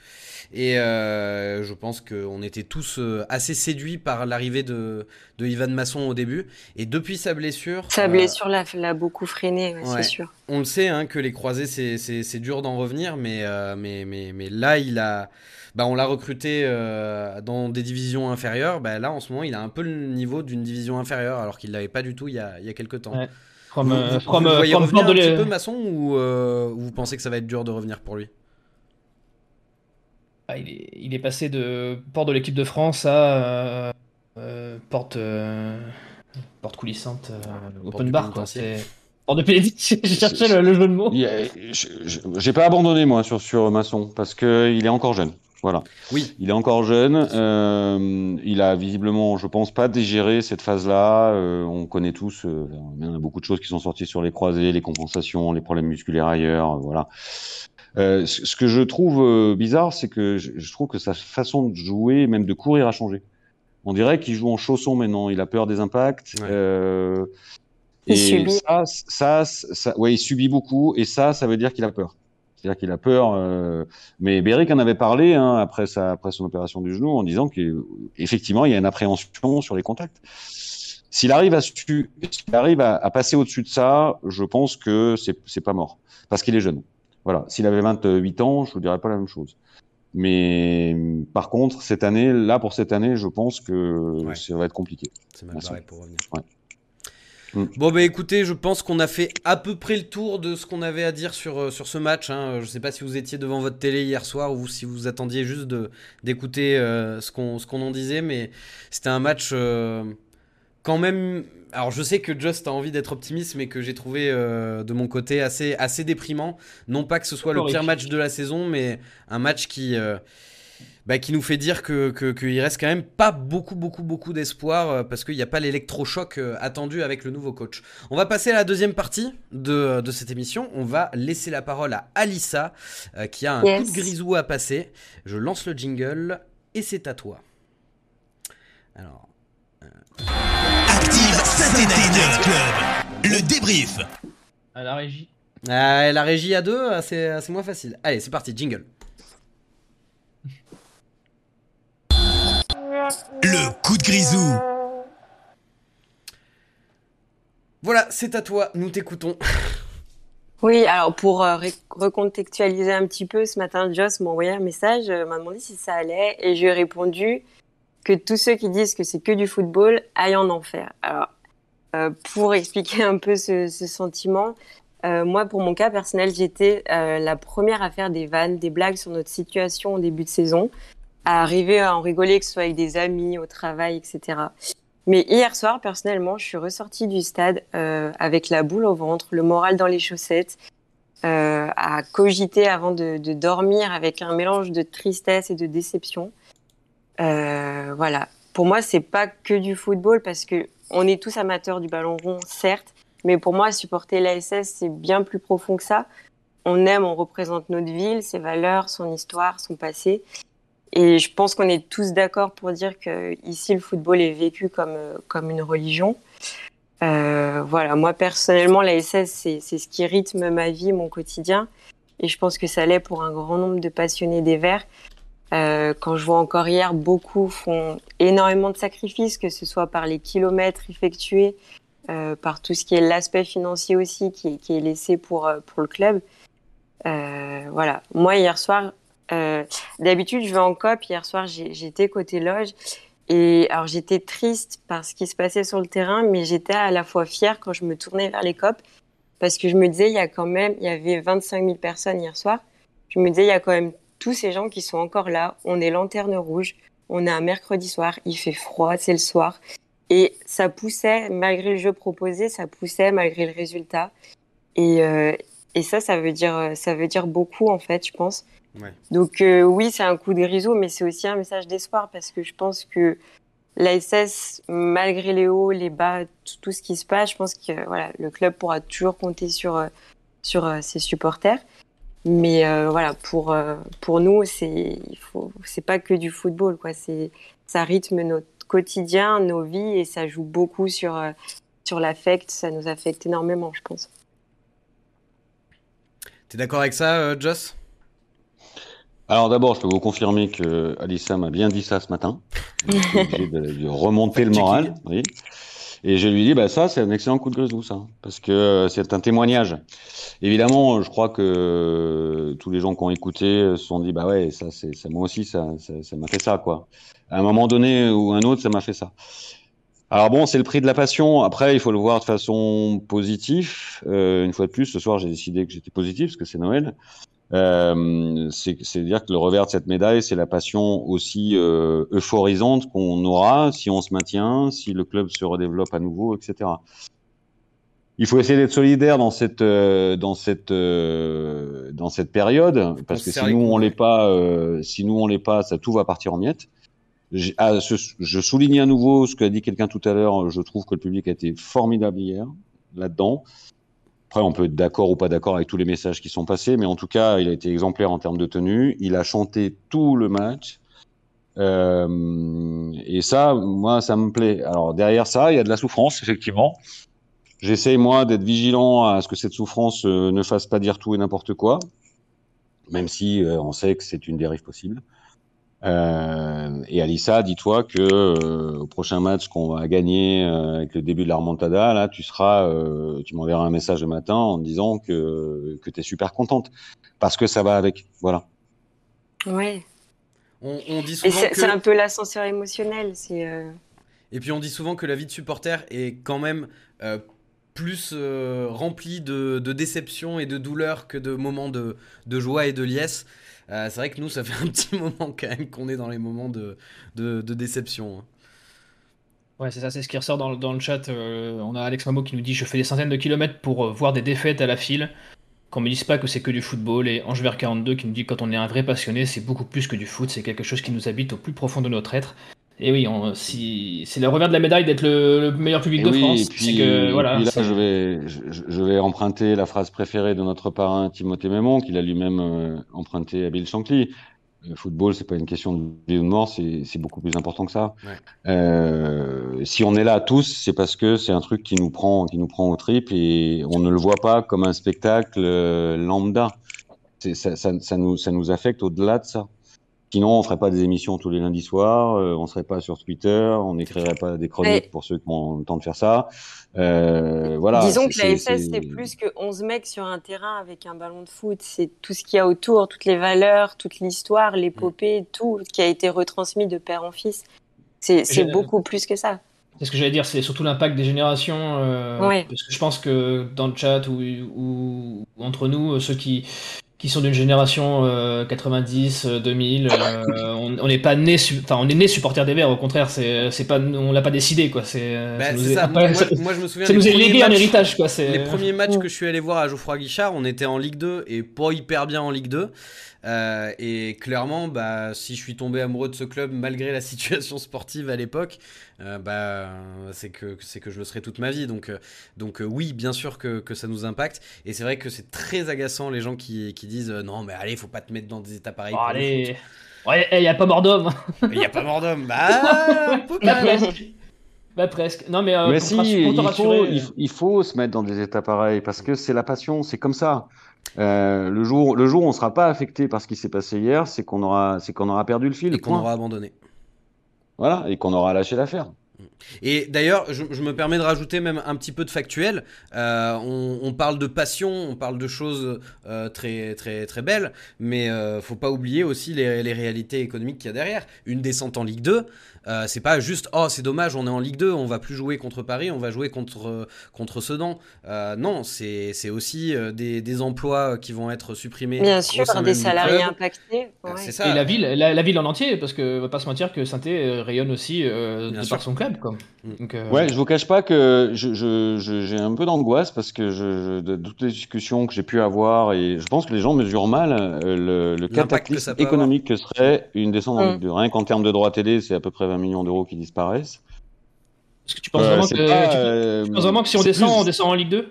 Et euh, je pense qu'on était tous euh, assez séduits par l'arrivée de, de Ivan Masson au début. Et depuis sa blessure. Sa euh, blessure l'a beaucoup freiné, c'est sûr. On le sait, hein, que les croisés, c'est dur d'en revenir. Mais, mais, mais, mais, là, il a. Bah, on l'a recruté dans des divisions inférieures. Bah, là, en ce moment, il a un peu le niveau d'une division inférieure, alors qu'il ne l'avait pas du tout il y a, il y a quelques temps. vous, voyez revenir un petit peu Masson ou vous pensez que ça va être dur de revenir pour lui? Ah, il, est, passé de port de l'équipe de France à euh, euh, porte, euh, porte coulissante, open bar, quoi. De pénitentiaire, [LAUGHS] j'ai cherché le, jeu de mots. J'ai pas abandonné, moi, sur, sur Masson, parce qu'il est encore jeune. Voilà. Oui. Il est encore jeune. Euh, il a visiblement, je pense, pas digéré cette phase-là. Euh, on connaît tous, euh, il y a beaucoup de choses qui sont sorties sur les croisés, les compensations, les problèmes musculaires ailleurs. Voilà. Euh, ce que je trouve euh, bizarre, c'est que je, je, trouve que sa façon de jouer, même de courir, a changé. On dirait qu'il joue en chausson maintenant. Il a peur des impacts. Ouais. Euh, il et subit. ça, ça, ça, ouais, il subit beaucoup. Et ça, ça veut dire qu'il a peur. C'est-à-dire qu'il a peur. Euh... Mais Beric en avait parlé hein, après, sa, après son opération du genou en disant qu'effectivement, il y a une appréhension sur les contacts. S'il arrive à, s'il arrive à, à passer au-dessus de ça, je pense que c'est pas mort. Parce qu'il est jeune. Voilà. S'il avait 28 ans, je vous dirais pas la même chose. Mais par contre, cette année, là pour cette année, je pense que Ouais. ça va être compliqué. C'est mal barré pour revenir. Ouais. Mm. Bon bah écoutez, je pense qu'on a fait à peu près le tour de ce qu'on avait à dire sur, euh, sur ce match. Hein. Je sais pas si vous étiez devant votre télé hier soir ou si vous attendiez juste d'écouter euh, ce qu'on ce qu'on en disait, mais c'était un match euh, quand même. Alors je sais que Just a envie d'être optimiste, mais que j'ai trouvé euh, de mon côté assez, assez déprimant. Non pas que ce soit le pire match de la saison, mais un match qui, euh, bah, qui nous fait dire que que- qu'il reste quand même pas beaucoup beaucoup beaucoup d'espoir euh, parce qu'il n'y a pas l'électrochoc attendu avec le nouveau coach. On va passer à la deuxième partie de, de cette émission. On va laisser la parole à Alissa euh, qui a un Yes. coup de grisou à passer. Je lance le jingle et c'est à toi. Alors, Active Saturday Night Club. Le débrief. À la régie. euh, la régie à deux, c'est euh, c'est moins facile. Allez, c'est parti, jingle. Le coup de grisou. Voilà, c'est à toi, nous t'écoutons. Oui, alors pour euh, ré- recontextualiser un petit peu, ce matin, Joss m'a envoyé un message, euh, m'a demandé si ça allait, et je lui ai répondu que tous ceux qui disent que c'est que du football aillent en enfer. Alors, euh, pour expliquer un peu ce, sentiment, euh, moi, pour mon cas personnel, j'étais euh, la première à faire des vannes, des blagues sur notre situation au début de saison, à arriver à en rigoler, que ce soit avec des amis, au travail, etc. Mais hier soir, personnellement, je suis ressortie du stade avec la boule au ventre, le moral dans les chaussettes, à cogiter avant de dormir avec un mélange de tristesse et de déception. Euh, voilà. Pour moi, c'est pas que du football parce que on est tous amateurs du ballon rond, certes, mais pour moi, supporter l'ASS, c'est bien plus profond que ça. On aime, on représente notre ville, ses valeurs, son histoire, son passé. Et je pense qu'on est tous d'accord pour dire que ici le football est vécu comme euh, comme une religion. Euh, voilà, moi personnellement, la SS c'est c'est ce qui rythme ma vie, mon quotidien, et je pense que ça l'est pour un grand nombre de passionnés des Verts. Euh, quand je vois encore hier, beaucoup font énormément de sacrifices, que ce soit par les kilomètres effectués, euh, par tout ce qui est l'aspect financier aussi qui, est- qui est laissé pour euh, pour le club. Euh, voilà, moi hier soir, euh, D'habitude, je vais en COP. Hier soir, j'étais côté loge. Et alors, j'étais triste par ce qui se passait sur le terrain, mais j'étais à la fois fière quand je me tournais vers les COP. Parce que je me disais, il y a quand même, il y avait 25 000 personnes hier soir. Je me disais, il y a quand même tous ces gens qui sont encore là. On est lanterne rouge. On est un mercredi soir. Il fait froid, c'est le soir. Et ça poussait, malgré le jeu proposé, ça poussait malgré le résultat. Et, euh, et ça, ça veut dire, ça veut dire beaucoup, en fait, je pense. Ouais. Donc euh, oui, c'est un coup de grisou, mais c'est aussi un message d'espoir parce que je pense que l'ASS, malgré les hauts, les bas, tout, ce qui se passe, je pense que voilà, le club pourra toujours compter sur sur euh, ses supporters. Mais euh, voilà, pour euh, pour nous, c'est il faut c'est pas que du football quoi, c'est ça rythme notre quotidien, nos vies et ça joue beaucoup sur euh, sur l'affect, ça nous affecte énormément, je pense. T'es d'accord avec ça, euh, Joss? Alors d'abord, je peux vous confirmer que Alissa m'a bien dit ça ce matin. Obligé de, de remonter le moral. Oui. Et je lui dis, bah ça, c'est un excellent coup de grisou, ça, parce que euh, c'est un témoignage. Évidemment, je crois que euh, tous les gens qui ont écouté euh, se sont dit, bah ouais, ça, c'est, moi aussi, ça, ça, m'a fait ça, quoi. À un moment donné ou un autre, ça m'a fait ça. Alors bon, c'est le prix de la passion. Après, il faut le voir de façon positive. Une fois de plus, ce soir, j'ai décidé que j'étais positif parce que c'est Noël. Euh, C'est-à-dire que le revers de cette médaille, c'est la passion aussi euh, euphorisante qu'on aura si on se maintient, si le club se redéveloppe à nouveau, etc. Il faut essayer d'être solidaire dans cette euh, dans cette euh, dans cette période parce que si nous on l'est pas, euh, si nous on l'est pas, ça tout va partir en miettes. Ah, je souligne à nouveau ce qu'a dit quelqu'un tout à l'heure. Je trouve que le public a été formidable hier là-dedans. Après, on peut être d'accord ou pas d'accord avec tous les messages qui sont passés, mais en tout cas, il a été exemplaire en termes de tenue. Il a chanté tout le match. Euh, et ça, moi, ça me plaît. Alors derrière ça, il y a de la souffrance, effectivement. J'essaye moi d'être vigilant à ce que cette souffrance euh, ne fasse pas dire tout et n'importe quoi, même si euh, on sait que c'est une dérive possible. Euh, et Alissa, dis-toi que euh, au prochain match qu'on va gagner euh, avec le début de la remontada, là, tu seras, tu m'enverras un message le matin en disant que que tu es super contente parce que ça va avec. Voilà. Ouais. On, on dit souvent c'est, c'est un peu l'ascenseur émotionnel. C'est. Et puis on dit souvent que la vie de supporter est quand même plus remplie de, de déception et de douleur que de moments de, de joie et de liesse. Euh, c'est vrai que nous, ça fait un petit [LAUGHS] moment quand même qu'on est dans les moments de, de, déception. Hein. Ouais, c'est ça, c'est ce qui ressort dans, dans le chat. Euh, on a Alex Mamo qui nous dit Je fais des centaines de kilomètres pour euh, voir des défaites à la file. Qu'on me dise pas que c'est que du football. Et Angevert42 qui nous dit Quand on est un vrai passionné, c'est beaucoup plus que du foot. C'est quelque chose qui nous habite au plus profond de notre être. Et oui, si, c'est le revers de la médaille d'être le, meilleur public de France. Puis, que, voilà, là, je vais, je, vais emprunter la phrase préférée de notre parrain Timothée Mémon, qu'il a lui-même euh, emprunté à Bill Shankly. Le football, c'est pas une question de vie ou de mort, c'est beaucoup plus important que ça. Euh, si on est là tous, c'est parce que c'est un truc qui nous prend, qui nous prend au trip et on ne le voit pas comme un spectacle euh, lambda. Ça, ça, ça, nous, ça nous affecte au-delà de ça. Sinon, on ferait pas des émissions tous les lundis soirs, euh, on serait pas sur Twitter, on n'écrirait pas des chroniques pour ceux qui ont le temps de faire ça. Euh, voilà. Disons que la FS, c'est plus que 11 mecs sur un terrain avec un ballon de foot. C'est tout ce qu'il y a autour, toutes les valeurs, toute l'histoire, l'épopée, mm. tout qui a été retransmis de père en fils. C'est beaucoup plus que ça. C'est ce que j'allais dire, c'est surtout l'impact des générations. Euh, parce que je pense que dans le chat ou, ou entre nous, ceux qui, qui sont d'une génération 90, euh, 2000. Euh, euh, on n'est pas né, enfin on est né supporter des Verts. Au contraire, c'est c'est pas, on l'a pas décidé quoi. C'est bah, [LAUGHS] ça, moi, je me souviens. Ça nous est légué un héritage quoi. Les premiers [LAUGHS] matchs que je suis allé voir à Geoffroy Guichard, on était en Ligue 2 et pas hyper bien en Ligue 2. Euh, et clairement, bah, si je suis tombé amoureux de ce club malgré la [LAUGHS] situation sportive à l'époque, euh, bah, c'est que, c'est que je le serai toute ma vie. Donc, euh, donc oui, bien sûr que, que, ça nous impacte. Et c'est vrai que c'est très agaçant les gens qui, qui disent non, mais allez, faut pas te mettre dans des états pareils. allez, il n'y a pas mort d'homme. Il n'y a pas mort d'homme. [LAUGHS] Bah. Bah presque. Non mais, mais si, il faut, il, faut, se mettre dans des états pareils parce que c'est la passion, c'est comme ça. Euh, le jour, le jour où on ne sera pas affecté par ce qui s'est passé hier, c'est qu'on aura, c'est qu'on aura perdu le fil et qu'on aura abandonné. Voilà, et qu'on aura lâché l'affaire. Et d'ailleurs, je, me permets de rajouter même un petit peu de factuel. Euh, on, parle de passion, on parle de choses euh, très très très belles, mais euh, faut pas oublier aussi les, les réalités économiques qu'il y a derrière. Une descente en Ligue 2, euh, c'est pas juste oh c'est dommage on est en Ligue 2 on va plus jouer contre Paris on va jouer contre contre Sedan euh, non c'est aussi euh, des, des, emplois qui vont être supprimés bien sûr des salariés impactés c'est ça. et la ville la, ville en entier parce que va pas se mentir que saint rayonne aussi de par son club quoi. Mm. Donc, ouais je vous cache pas que j'ai je, je, un peu d'angoisse parce que je, de toutes les discussions que j'ai pu avoir et je pense que les gens mesurent mal le, le cataclysme économique que serait une descente en mm. Ligue 2 rien qu'en termes de droits télé c'est à peu près millions d'euros qui disparaissent. Est-ce que tu penses, euh, vraiment, que, tu, penses vraiment que si on descend, on descend en Ligue 2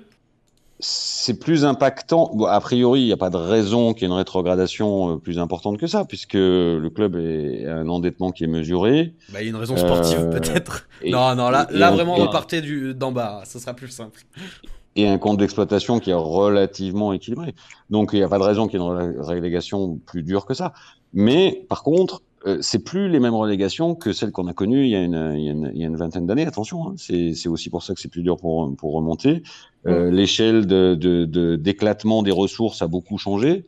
c'est plus impactant. a priori, il n'y a pas de raison qu'il y ait une rétrogradation euh, plus importante que ça, puisque le club est un endettement qui est mesuré. Bah, il y a une raison sportive euh, peut-être. Non, non, là, là vraiment, on partait d'en bas. Ce sera plus simple. Et un compte d'exploitation qui est relativement équilibré. Donc, il n'y a pas de raison qu'il y ait une relégation plus dure que ça. Mais, par contre, euh, c'est plus les mêmes relégations que celles qu'on a connues il y a une, il y a une, il y a une vingtaine d'années. Attention, hein, c'est aussi pour ça que c'est plus dur pour, pour remonter. Euh, L'échelle d'éclatement de, de, des ressources a beaucoup changé.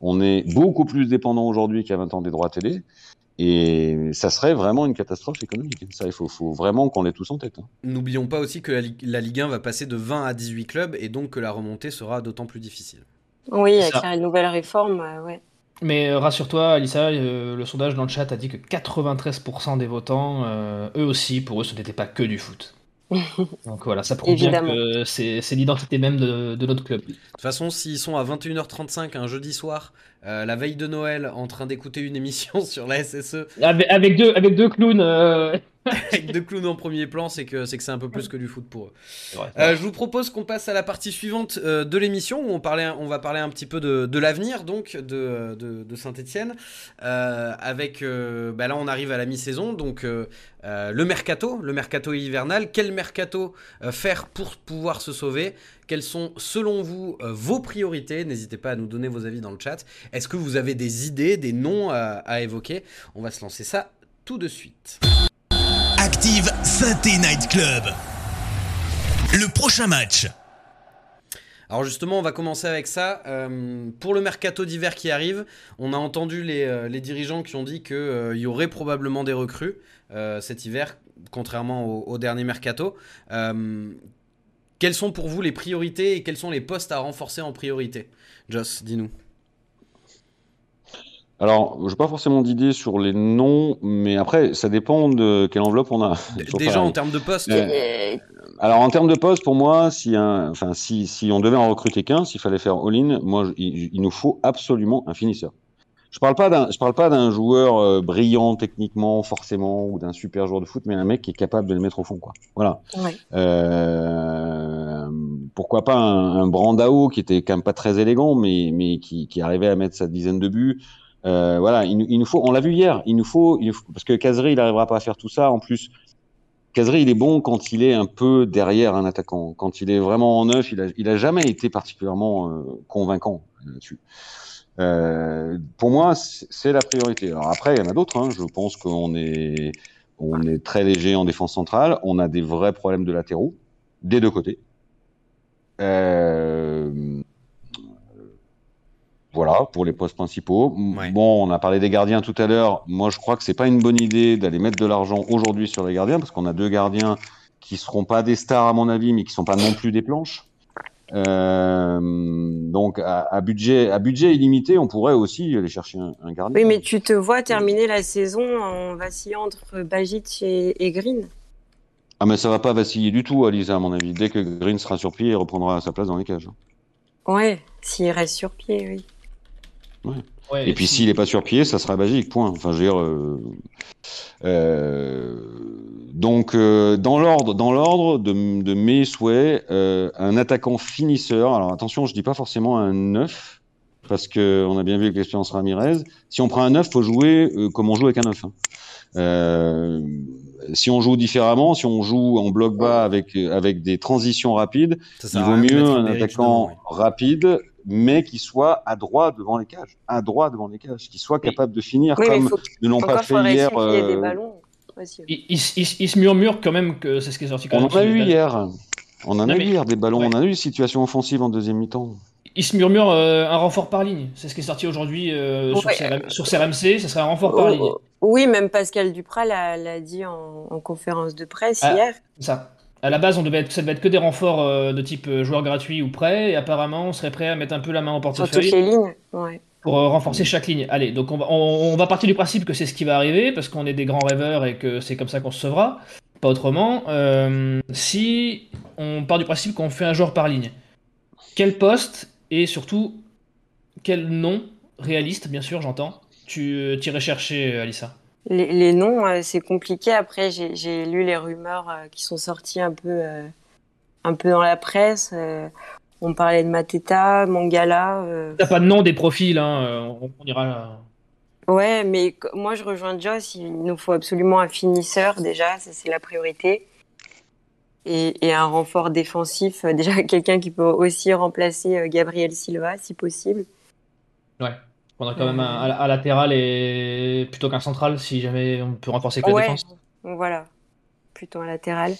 On est beaucoup plus dépendant aujourd'hui qu'il y a 20 ans des droits télé. Et ça serait vraiment une catastrophe économique. Ça, il faut, faut vraiment qu'on l'ait tous en tête. Hein. N'oublions pas aussi que la, la, Ligue 1 va passer de 20 à 18 clubs et donc que la remontée sera d'autant plus difficile. Oui, avec la nouvelle réforme, euh, ouais. Mais euh, rassure-toi, Alissa, euh, le sondage dans le chat a dit que 93% des votants, euh, eux aussi, pour eux, ce n'était pas que du foot. [LAUGHS] Donc voilà, ça prouve bien que c'est c'est l'identité même de, de notre club. De toute façon, s'ils sont à 21h35 un jeudi soir, euh, la veille de Noël, en train d'écouter une émission [LAUGHS] sur la SSE Avec, avec deux, avec deux clowns. Euh, [LAUGHS] avec deux clowns en premier plan, c'est que c'est que c'est un peu plus que du foot pour eux. ouais. Euh, je vous propose qu'on passe à la partie suivante euh, de l'émission où on, parlait, on va parler un petit peu de, de l'avenir donc de, de, de Saint-Etienne. avec euh, bah là on arrive à la mi-saison donc euh, euh, le mercato, le mercato hivernal. Quel mercato euh, faire pour pouvoir se sauver? Quelles sont selon vous euh, vos priorités? N'hésitez pas à nous donner vos avis dans le chat. Est-ce que vous avez des idées, des noms à, à évoquer? On va se lancer ça tout de suite. Active Synthé Night Club. Le prochain match. Alors justement, on va commencer avec ça. Euh, pour le mercato d'hiver qui arrive, on a entendu les, euh, dirigeants qui ont dit qu'il y aurait probablement des recrues euh, cet hiver, contrairement au, dernier mercato. Euh, quelles sont pour vous les priorités et quels sont les postes à renforcer en priorité? Joss, dis-nous. Alors, je n'ai pas forcément d'idée sur les noms, mais après, ça dépend de quelle enveloppe on a. [LAUGHS] Déjà en termes de postes, Euh, Alors, en termes de poste, pour moi, si, un, enfin, si, si on devait en recruter qu'un, s'il fallait faire all-in, moi, je- il, il nous faut absolument un finisseur. Je parle pas d'un, je parle pas d'un joueur euh, brillant techniquement, forcément, ou d'un super joueur de foot, mais un mec qui est capable de le mettre au fond, quoi. Voilà. ouais. Euh, pourquoi pas un, un Brandao qui était quand même pas très élégant, mais, mais qui, qui arrivait à mettre sa dizaine de buts. Euh, voilà, il, il nous faut, on l'a vu hier, il nous faut, il faut- parce que Cazerie, il arrivera pas à faire tout ça. En plus, Cazerie, il est bon quand il est un peu derrière un attaquant. Quand il est vraiment en neuf, il a, il a jamais été particulièrement euh, convaincant là-dessus. Euh, pour moi, c'est la priorité. Alors après, il y en a d'autres. Hein. Je pense qu'on est, on est très léger en défense centrale. On a des vrais problèmes de latéraux des deux côtés. Euh, voilà pour les postes principaux. Ouais. Bon, on a parlé des gardiens tout à l'heure. Moi, je crois que c'est pas une bonne idée d'aller mettre de l'argent aujourd'hui sur les gardiens parce qu'on a deux gardiens qui seront pas des stars à mon avis, mais qui sont pas non plus des planches. Euh, donc à, à budget à budget illimité, on pourrait aussi aller chercher un, un gardien. Oui, mais tu te vois terminer la saison en vacillant entre Bajic et, et Green. Ah mais ça va pas vaciller du tout, Alisa, à mon avis. Dès que Green sera sur pied, il reprendra sa place dans les cages. Ouais, s'il reste sur pied, oui. Ouais, Et puis s'il est pas sur pied, ça sera magique, point. Enfin, je veux dire. euh, euh, donc, euh, dans l'ordre, dans l'ordre de, de mes souhaits, euh, un attaquant finisseur. Alors attention, je dis pas forcément un 9 parce que on a bien vu avec l'expérience Ramirez. Si on prend un 9, faut jouer euh, comme on joue avec un 9. hein. Euh, si on joue différemment, si on joue en bloc bas avec avec des transitions rapides, ça il vaut mieux un attaquant ouais. rapide, mais qui soit à droit devant les cages. À droit devant les cages, qui soit capable de finir Oui, comme ne l'ont pas fait hier. des euh, ballons. aussi. Il, il- il- il se murmure quand même que c'est ce qui est sorti quand on même. en a eu hier. On en Non, a eu hier des ballons. ouais. On a eu des situations offensives en deuxième mi-temps. Il se murmure euh, un renfort par ligne. C'est ce qui est sorti aujourd'hui euh, sur, Ouais. Sur CRMC. Ce serait un renfort par ligne. Oh, Oui, même Pascal Duprat l'a dit en, en conférence de presse Ah. hier. C'est ça. À la base, on devait être, ça devait être que des renforts euh, de type euh, joueur gratuit ou prêt. Et apparemment, on serait prêt à mettre un peu la main au portefeuille les lignes. Ouais. pour euh, renforcer chaque ligne. Allez, donc on va, on, on va partir du principe que c'est ce qui va arriver parce qu'on est des grands rêveurs et que c'est comme ça qu'on se sauvera. Pas autrement. Euh, si on part du principe qu'on fait un joueur par ligne, quel poste et surtout quel nom réaliste, bien sûr, j'entends, tu t'irais chercher, Alissa? Les, les noms, euh, c'est compliqué. Après, j'ai lu les rumeurs euh, qui sont sorties un peu, euh, un peu dans la presse. on parlait de Mateta, Mangala. T'as pas de nom des profils, hein, on, on ira. Ouais, mais moi je rejoins Joss, il nous faut absolument un finisseur déjà, c'est la priorité. Et, et un renfort défensif, [LAUGHS] déjà quelqu'un qui peut aussi remplacer Gabriel Silva si possible. Ouais. Faudrait quand même un, un- un latéral et plutôt qu'un central si jamais on peut renforcer que la Ouais, défense. voilà, plutôt un latéral.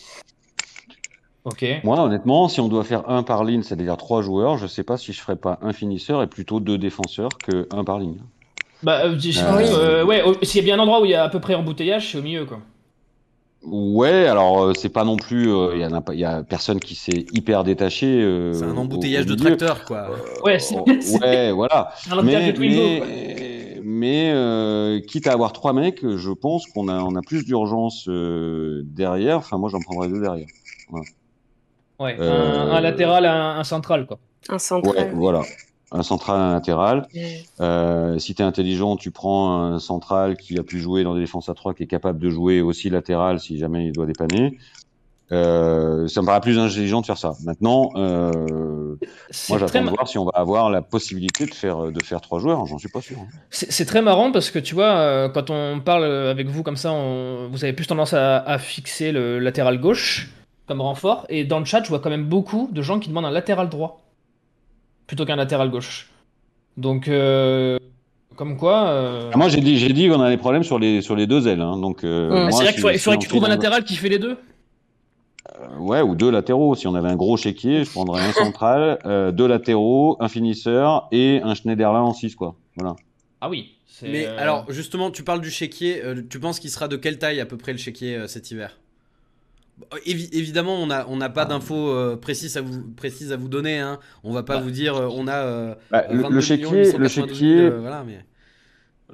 Ok. Moi, honnêtement, si on doit faire un par ligne, c'est-à-dire trois joueurs, je sais pas si je ferais pas un finisseur et plutôt deux défenseurs que un par ligne. Bah, euh, je- Ah euh, ouais, s'il y a bien un endroit où il y a à peu près embouteillage, c'est au milieu, quoi. Ouais, alors euh, c'est pas non plus, il y, a, y a personne qui s'est hyper détaché. c'est un embouteillage de tracteur, quoi. ouais, [LAUGHS] c'est, ouais, voilà. mais, mais, mais quitte à avoir trois mecs, je pense qu'on a, on a plus d'urgence derrière. Enfin, moi, j'en prendrais deux derrière. Ouais, un, latéral, un, un central, quoi. Un central. Ouais, voilà un central, un latéral. Euh, si tu es intelligent, tu prends un central qui a pu jouer dans des défenses à 3, qui est capable de jouer aussi latéral si jamais il doit dépanner. Euh, ça me paraît plus intelligent de faire ça. Maintenant, euh, moi j'attends de voir si on va avoir la possibilité de faire de faire trois joueurs. J'en suis pas sûr. C'est très marrant parce que tu vois, quand on parle avec vous comme ça, on, vous avez plus tendance à, à, fixer le latéral gauche comme renfort. Et dans le chat, je vois quand même beaucoup de gens qui demandent un latéral droit plutôt qu'un latéral gauche. Donc, euh, comme quoi. Euh, ah, moi, j'ai dit, j'ai dit qu'on a des problèmes sur les, sur les deux ailes. Hein, donc, euh, c'est vrai qu'il faudrait, que tu trouves un latéral qui fait les deux. ouais, ou deux latéraux. Si on avait un gros chéquier, je prendrais un central, [LAUGHS] deux latéraux, un finisseur et un Schneiderlin en 6, quoi. Voilà. Ah oui. Mais alors, justement, tu parles du chéquier. tu penses qu'il sera de quelle taille à peu près le chéquier cet hiver? Évidemment, on n'a on pas ah. d'infos euh, précises, à vous, précises à vous donner. Hein. On va pas bah. vous dire euh, on a euh, bah, le, chéquier, le chéquier,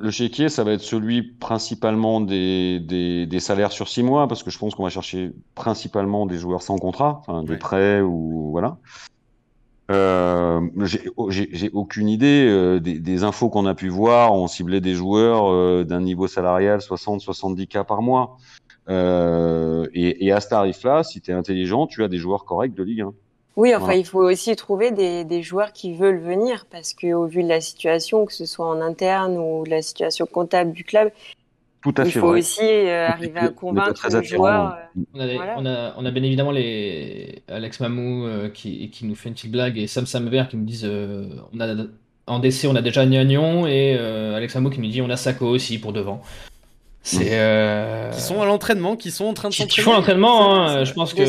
le chéquier, ça va être celui principalement des, des, salaires sur six mois, parce que je pense qu'on va chercher principalement des joueurs sans contrat, des prêts ou voilà. j'ai aucune idée des, des, infos qu'on a pu voir. On ciblait des joueurs d'un niveau salarial 60-70 k par mois. Euh, et, et, à ce tarif-là, si tu es intelligent, tu as des joueurs corrects de Ligue 1. Oui, enfin, il faut aussi trouver des, des, joueurs qui veulent venir parce qu'au vu de la situation, que ce soit en interne ou de la situation comptable du club, tout à il faut aussi euh, arriver à convaincre les joueurs. Euh, on, a, on, a, on, a, bien évidemment les Alex Mamou qui, qui, nous fait une petite blague et Sam Samver qui me disent on a, en DC on a déjà Gnagnon et Alex Mamou qui me dit on a Sako aussi pour devant. C'est euh... Qui sont à l'entraînement, qui sont en train de s'entraîner. Qui font l'entraînement, hein, je pense que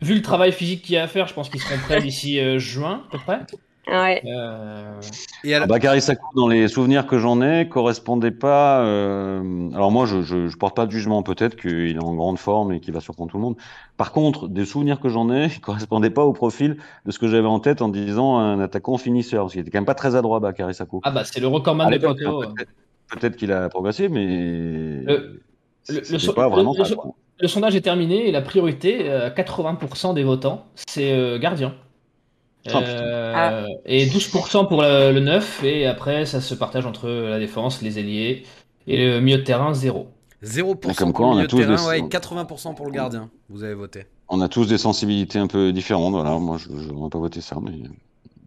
vu le travail physique qu'il y a à faire, je pense qu'ils seront prêts d'ici euh, juin, à peu près. Ouais. Euh... Et Bakary Sakou, dans les souvenirs que j'en ai, correspondait pas. Euh... Alors moi, je, je, je, porte pas de jugement. Peut-être qu'il est en grande forme et qu'il va surprendre tout le monde. Par contre, des souvenirs que j'en ai, [LAUGHS] il correspondait pas au profil de ce que j'avais en tête en disant un attaquant finisseur, parce qu'il était quand même pas très adroit, Bakary Sakou. Ah bah c'est le recordman des poteaux. Peut-être qu'il a progressé, mais le, le, pas vraiment le, sondage est terminé et la priorité, 80% euh, des votants, c'est euh, gardien. Oh, euh, ah. Et 12% pour le, 9, et après ça se partage entre la défense, les ailiers et le milieu de terrain, 0. 0% comme quoi, pour le milieu de terrain, ouais, 80% pour le gardien, vous avez voté. On a tous des sensibilités un peu différentes, voilà, moi je n'aurais pas voté ça, mais...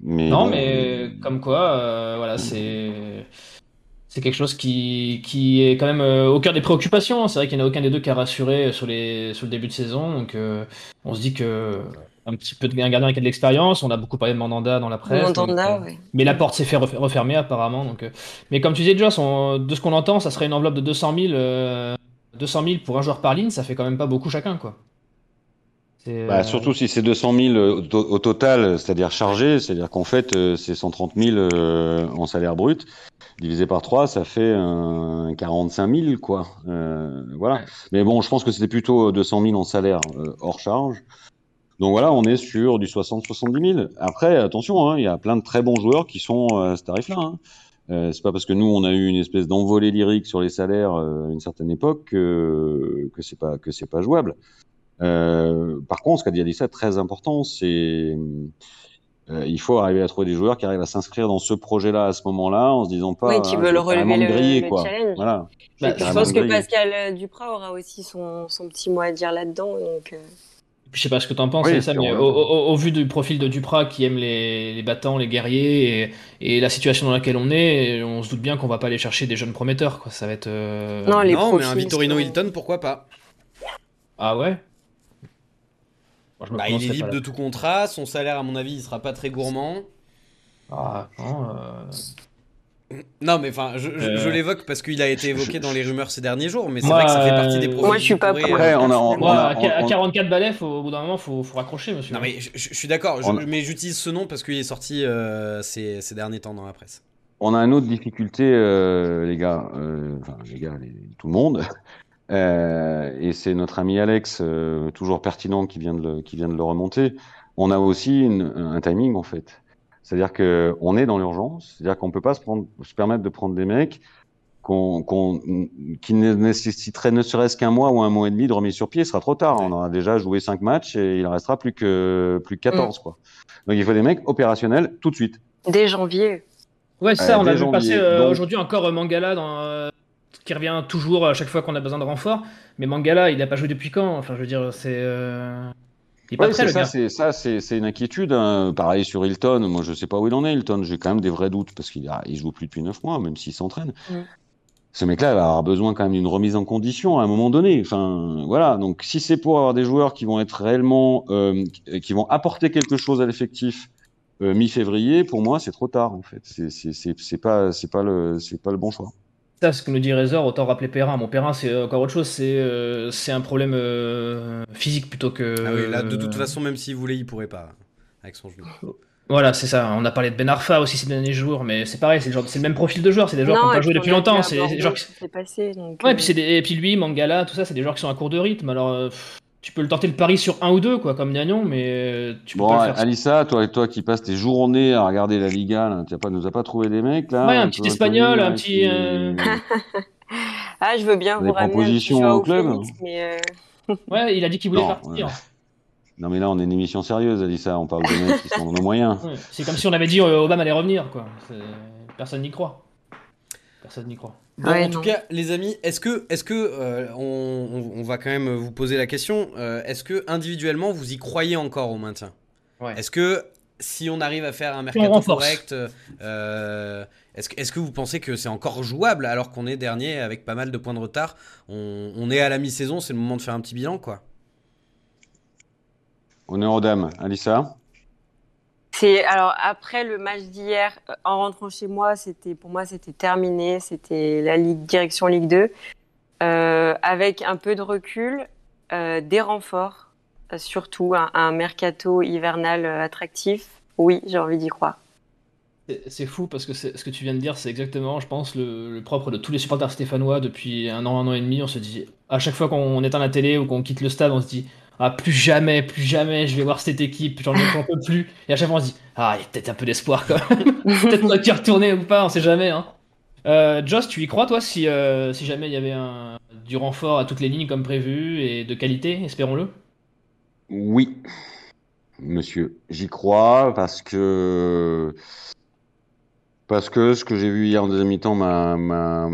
mais non, mais comme quoi, voilà, c'est c'est quelque chose qui, qui, est quand même euh, au cœur des préoccupations. C'est vrai qu'il n'y en a aucun des deux qui a rassuré sur, les, sur le début de saison. Donc euh, on se dit que un petit peu de un gardien qui a de l'expérience. On a beaucoup parlé de Mandanda dans la presse. Mandanda, euh, Mais la porte s'est fait refermer apparemment. Donc, mais comme tu disais, Joss, de ce qu'on entend, ça serait une enveloppe de 200 000, 200 000 pour un joueur par ligne. Ça fait quand même pas beaucoup chacun, quoi. Bah, surtout si c'est 200 000 au, total, c'est-à-dire chargé, c'est-à-dire qu'en fait c'est 130 000 en salaire brut divisé par 3, ça fait un 45 000, quoi. Euh, voilà. Mais bon, je pense que c'était plutôt 200 000 en salaire euh, hors charge. Donc voilà, on est sur du 60-70 000. Après, attention, hein, il y a plein de très bons joueurs qui sont à ce tarif-là. Hein. Euh, c'est pas parce que nous on a eu une espèce d'envolée lyrique sur les salaires euh, à une certaine époque que, que c'est pas que c'est pas jouable. Euh, par contre, ce qu'a dit Alissa, très important, c'est euh, il faut arriver à trouver des joueurs qui arrivent à s'inscrire dans ce projet-là à ce moment-là, en se disant pas. Oui, qui veulent relever le, griller, le quoi. challenge. Voilà. Bah, je pense que Pascal Duprat aura aussi son, son, petit mot à dire là-dedans. Donc, euh... Je sais pas ce que tu en penses, ça, mais au, au, au, vu du profil de Duprat qui aime les, les battants, les guerriers et, et, la situation dans laquelle on est, on se doute bien qu'on va pas aller chercher des jeunes prometteurs. Quoi. Ça va être. Euh... Non, les non mais un Vittorino Hilton, pourquoi pas? Ah ouais? Bah, il est libre de tout contrat, son salaire, à mon avis, il sera pas très gourmand. Ah, non, euh... non mais enfin, je, je, euh. l'évoque parce qu'il a été évoqué dans les rumeurs ces derniers jours, mais c'est vrai que ça fait partie des profils. Moi, je suis pas prêt. on a, on à 44 balais, au bout d'un moment, faut, faut raccrocher, monsieur. Non, mais je, je suis d'accord, mais j'utilise ce nom parce qu'il est sorti euh, ces, ces, derniers temps dans la presse. On a une autre difficulté, euh, les gars, euh, enfin, les gars, les, tout le monde, et c'est notre ami Alex, toujours pertinent, qui vient de le, qui vient de le remonter. On a aussi un timing en fait. C'est-à-dire qu'on est dans l'urgence, c'est-à-dire qu'on peut pas se, prendre, se permettre de prendre des mecs qui ne nécessiterait ne serait-ce qu'un mois ou un mois et demi de remise sur pied, ce sera trop tard. On aura déjà joué cinq matchs et il en restera plus que plus que 14 mm. quoi. Donc il faut des mecs opérationnels tout de suite. Dès janvier. Ouais, ça, on a vu passer euh, aujourd'hui encore euh, Mangala dans, euh, qui revient toujours à chaque fois qu'on a besoin de renfort. Mais Mangala, il n'a pas joué depuis quand? Enfin, je veux dire, c'est. Il pas ça, c'est ça, c'est une inquiétude. Hein. Pareil sur Hilton. Moi, je sais pas où il en est. Hilton, j'ai quand même des vrais doutes parce qu'il il joue plus depuis 9 mois, même s'il s'entraîne. Mm ce mec-là va avoir besoin quand même d'une remise en condition à un moment donné. Enfin, voilà. Donc, si c'est pour avoir des joueurs qui vont être réellement, euh, qui vont apporter quelque chose à l'effectif euh, mi-février, pour moi, c'est trop tard en fait. C'est pas, c'est pas le, c'est pas le bon choix. Ça, ce que nous dit Razor, autant rappeler Perrin. Mon Perrin, c'est encore autre chose. C'est, euh, c'est un problème physique plutôt que. Ah oui, là, de toute façon, même s'il voulait, il pourrait pas avec son genou. Voilà, c'est ça. On a parlé de Ben Arfa aussi ces derniers jours, mais c'est pareil, c'est le, le, même profil de joueur. C'est des joueurs qui n'ont pas joué depuis longtemps. C'est des joueurs qui... passé. ouais, et, puis euh. des... et puis lui, Mangala, tout ça, c'est des joueurs qui sont à court de rythme. Alors, euh, tu peux le tenter le pari sur un ou deux, quoi, comme Nagnon, mais euh, tu peux bon, pas le faire. Alissa, toi, toi qui passes tes journées à regarder la Liga, tu pas, nous as pas trouvé des mecs là Ouais, un petit espagnol, un petit. [LAUGHS] ah, je veux bien vous ramener propositions au club. mais [LAUGHS] ouais, il a dit qu'il voulait partir. Non, mais là, on est une émission sérieuse, Alissa. On parle de mecs qui sont dans nos moyens. c'est comme si on avait dit euh, Obama allait revenir, quoi. Personne n'y croit. Personne n'y croit. en tout cas, les amis, est-ce que, est-ce que euh, on, va quand même vous poser la question euh, Est-ce que individuellement, vous y croyez encore au maintien? Est-ce que si on arrive à faire un mercato correct, est-ce que, est que vous pensez que c'est encore jouable alors qu'on est dernier avec pas mal de points de retard? On, on est à la mi-saison, c'est le moment de faire un petit bilan, quoi. Honneur aux dames. Alissa? C'est alors après le match d'hier, euh, en rentrant chez moi, c'était pour moi c'était terminé, c'était la Ligue direction Ligue 2, euh, avec un peu de recul, euh, des renforts, surtout un, mercato hivernal attractif. Oui, j'ai envie d'y croire. C'est fou parce que ce que tu viens de dire, c'est exactement, je pense, le, propre de tous les supporters stéphanois depuis un an, un an et demi. On se dit, à chaque fois qu'on éteint la télé ou qu'on quitte le stade, on se dit, ah, plus jamais, plus jamais, je vais voir cette équipe, j'en ai peu plus. Et à chaque fois, on se dit, ah, il y a peut-être un peu d'espoir quand même. [LAUGHS] peut-être qu'on va y retourner ou pas, on sait jamais. Hein. Euh, Joss, tu y crois, toi, si, euh, si jamais il y avait un, du renfort à toutes les lignes comme prévu et de qualité, espérons-le? Oui, monsieur, j'y crois parce que. Parce que ce que j'ai vu hier en deuxième mi-temps m'a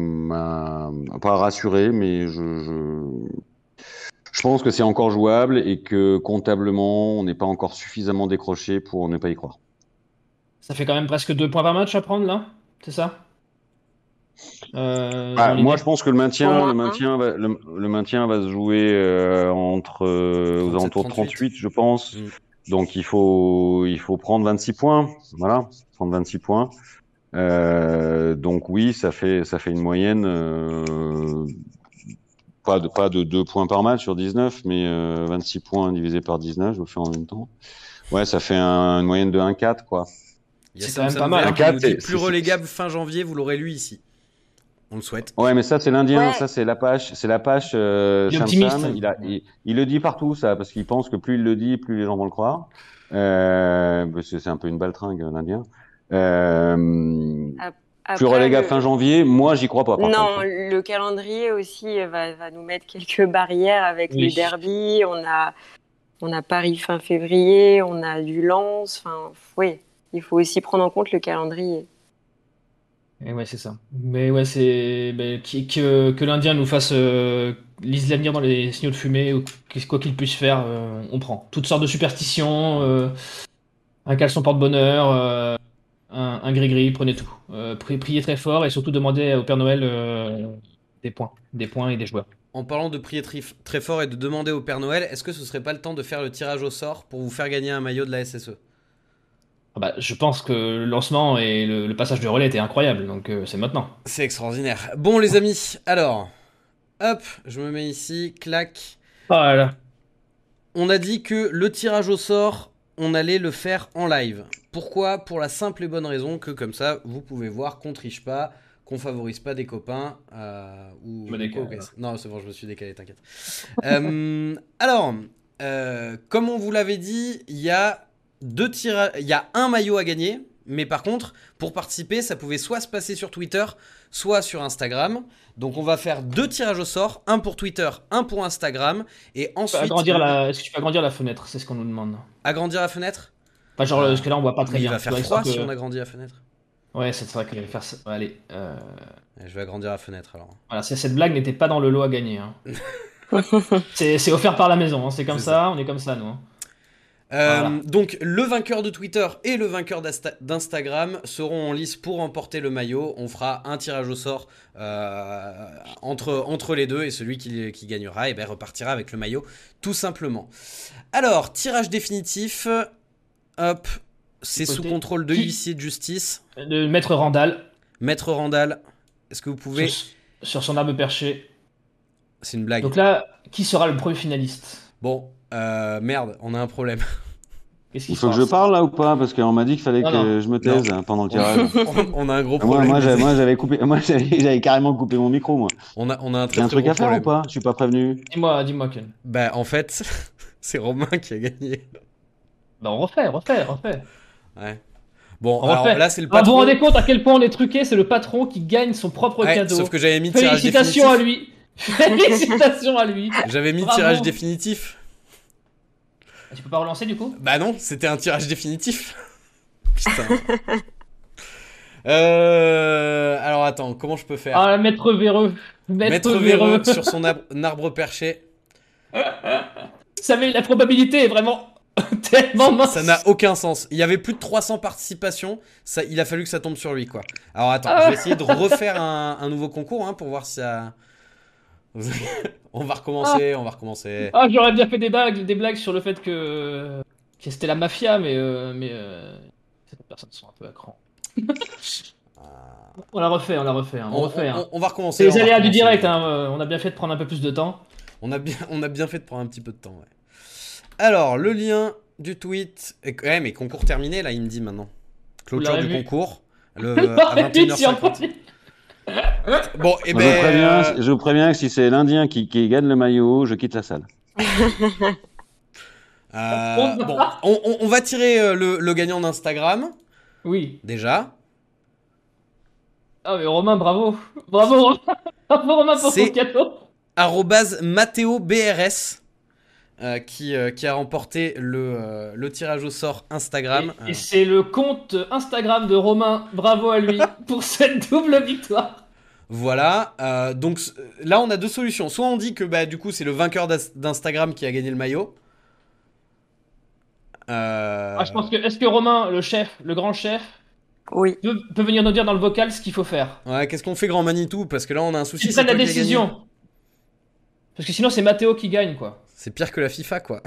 pas rassuré, mais je, je pense que c'est encore jouable et que comptablement, on n'est pas encore suffisamment décroché pour ne pas y croire. Ça fait quand même presque deux points par match à prendre là, c'est ça? Euh, ah, moi, je pense que le maintien, le maintien, va, le, maintien va se jouer euh, entre euh, aux alentours de 38, je pense. Mm. Donc il faut il faut prendre 26 points, voilà, prendre 26 points. donc oui, ça fait ça fait une moyenne pas de, pas de 2 points par match sur 19, mais 26 euh, points divisé par 19, je le fais en même temps. Ouais, ça fait une moyenne de 1-4, quoi. C'est quand même pas mal. 4, plus relégable fin janvier, vous l'aurez lu ici. On le souhaite. Ouais, mais ça c'est l'Indien, ça c'est l'Apache, c'est l'Apache. Euh, il, il, le dit partout ça, parce qu'il pense que plus il le dit, plus les gens vont le croire. Euh, c'est un peu une baltringue l'Indien. Euh, plus relégable fin janvier, moi j'y crois pas. non, le calendrier aussi va, va, nous mettre quelques barrières avec les derbies. On a, on a Paris fin février, on a du Lens. Enfin, oui, il faut aussi prendre en compte le calendrier. Et ouais, c'est ça. Mais ouais, c'est ben, que, que l'Indien nous fasse euh, lise l'avenir dans les signaux de fumée ou quoi qu'il puisse faire, euh, on prend. Toutes sortes de superstitions, euh, un caleçon porte-bonheur, un, gris-gris, prenez tout. Euh, priez très fort et surtout demandez au Père Noël euh, des points, des points et des joueurs. En parlant de prier très, fort et de demander au Père Noël, est-ce que ce serait pas le temps de faire le tirage au sort pour vous faire gagner un maillot de la SSE ah bah, je pense que le lancement et le, passage de relais étaient incroyables, donc euh, c'est maintenant. C'est extraordinaire. Bon les amis, alors, hop, je me mets ici, clac. Voilà. On a dit que le tirage au sort, on allait le faire en live. Pourquoi? Pour la simple et bonne raison que comme ça, vous pouvez voir qu'on triche pas, qu'on favorise pas des copains euh, ou Je me décale, ou- Non, c'est bon, je me suis décalé, t'inquiète. Euh, [LAUGHS] alors, euh, comme on vous l'avait dit, il y a deux tirages, il y a un maillot à gagner, mais par contre, pour participer, ça pouvait soit se passer sur Twitter, soit sur Instagram. Donc, on va faire deux tirages au sort, un pour Twitter, un pour Instagram, et ensuite agrandir la... Est-ce que tu peux agrandir la fenêtre? C'est ce qu'on nous demande. agrandir la fenêtre? Genre, parce que là, on voit pas très Mais il bien. va faire froid si on agrandit la fenêtre. Ouais, c'est vrai qu'il va faire ça. Allez, euh, Je vais agrandir la fenêtre alors. voilà, cette blague n'était pas dans le lot à gagner. hein. [LAUGHS] c'est offert par la maison, hein, c'est comme ça, on est comme ça, nous. hein. Euh, Voilà. Donc le vainqueur de Twitter et le vainqueur d'Insta- d'Instagram seront en lice pour remporter le maillot. On fera un tirage au sort euh, entre, entre les deux et celui qui, qui gagnera eh ben, repartira avec le maillot tout simplement. Alors, tirage définitif. Hop, c'est sous contrôle de qui- huissier de justice. Le maître Randall, Maître Randall, est-ce que vous pouvez... sur, sur son arme perchée. C'est une blague. Donc là, qui sera le premier finaliste? Bon, euh, merde, on a un problème. [LAUGHS] Il faut que je parle là ou pas? Parce qu'on m'a dit qu'il fallait Non, que non. je me taise pendant le tirage. [LAUGHS] on, on a un gros problème. moi, j'avais, moi, j'avais coupé, moi, [LAUGHS] j'avais, carrément coupé mon micro, moi. on, a, on a un J'ai très, un très truc gros à faire problème. ou pas? Je suis pas prévenu. Dis-moi, dis-moi, Ken. Bah en fait, c'est Romain qui a gagné. Bah, on refait, refait, refait. Ouais. Bon, On alors refait. là c'est le Ah, vous vous patron. rendez compte à quel point on est truqué? C'est le patron qui gagne son propre Ouais, cadeau. sauf que j'avais mis tirage Félicitations à définitif. lui. Félicitations à lui. J'avais mis Bravo. tirage définitif. Tu peux pas relancer du coup? Bah non, c'était un tirage définitif. [LAUGHS] Putain. Euh, alors attends, comment je peux faire? Ah, maître véreux. Maître, Maître véreux. véreux [LAUGHS] sur son arbre perché. Vous savez, la probabilité est vraiment [LAUGHS] tellement mince. Ça n'a aucun sens. Il y avait plus de 300 participations. Ça, il a fallu que ça tombe sur lui, quoi. Alors attends, Ah. je vais essayer de refaire un, un nouveau concours hein, pour voir si ça. [LAUGHS] on va recommencer, on va recommencer. Ah, j'aurais bien fait des blagues, des blagues sur le fait que, que c'était la mafia, mais, euh, mais euh, certaines personnes sont un peu à cran. on la refait, on la refait, hein, on, On, refait. hein. on- va recommencer. C'est les aléas du direct, hein, euh, on a bien fait de prendre un peu plus de temps. On a bien, on a bien fait de prendre un petit peu de temps. Ouais. Alors, le lien du tweet. et- Ouais, mais concours terminé, là, il me dit maintenant. Clôture du vu concours. Le, [LAUGHS] à mais tu y en 21h50. [LAUGHS] Bon, et Moi, je, vous ben. préviens, euh, je vous préviens que si c'est l'Indien qui, qui gagne le maillot, je quitte la salle. [LAUGHS] euh, bon, on, on- on va tirer euh, le, le gagnant d'Instagram, Oui. déjà. Ah, mais Romain, bravo. Bravo, Romain. [LAUGHS] Bravo, Romain, pour ton cadeau. arrobase Matteo BRS euh, qui, euh, qui a remporté le, euh, le tirage au sort Instagram. Et, et c'est le compte Instagram de Romain. Bravo à lui [LAUGHS] pour cette double victoire. Voilà, euh, donc là on a deux solutions. Soit on dit que bah, du coup c'est le vainqueur d'Instagram qui a gagné le maillot. Euh, Ah, je pense que est-ce que Romain, le chef, le grand chef, Oui. peut, peut venir nous dire dans le vocal ce qu'il faut faire? Ouais, qu'est-ce qu'on fait grand Manitou? Parce que là on a un souci. C'est prenne la décision. Parce que sinon c'est Mathéo qui gagne quoi. C'est pire que la FIFA quoi.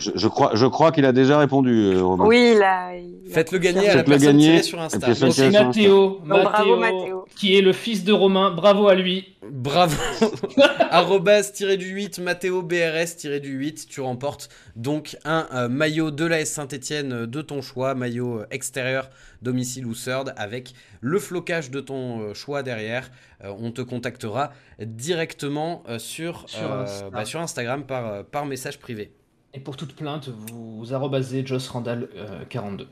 Je, je crois, je crois qu'il a déjà répondu, euh, Romain. Oui, là. il a Faites-le gagner à la Faites-le personne gagner, tirée sur Insta. c'est Mathéo, bravo, Mathéo, qui est le fils de Romain. Bravo à lui. Bravo. [LAUGHS] Arrobase tiré du 8, Mathéo BRS tiré du 8. Tu remportes donc un euh, maillot de la S Saint-Etienne de ton choix, maillot euh, extérieur, domicile ou third, avec le flocage de ton euh, choix derrière. Euh, on te contactera directement euh, sur, Sur euh, Insta. bah, sur Instagram par, euh, par message privé. Et pour toute plainte, vous arrobasez Joss Randall euh, 42.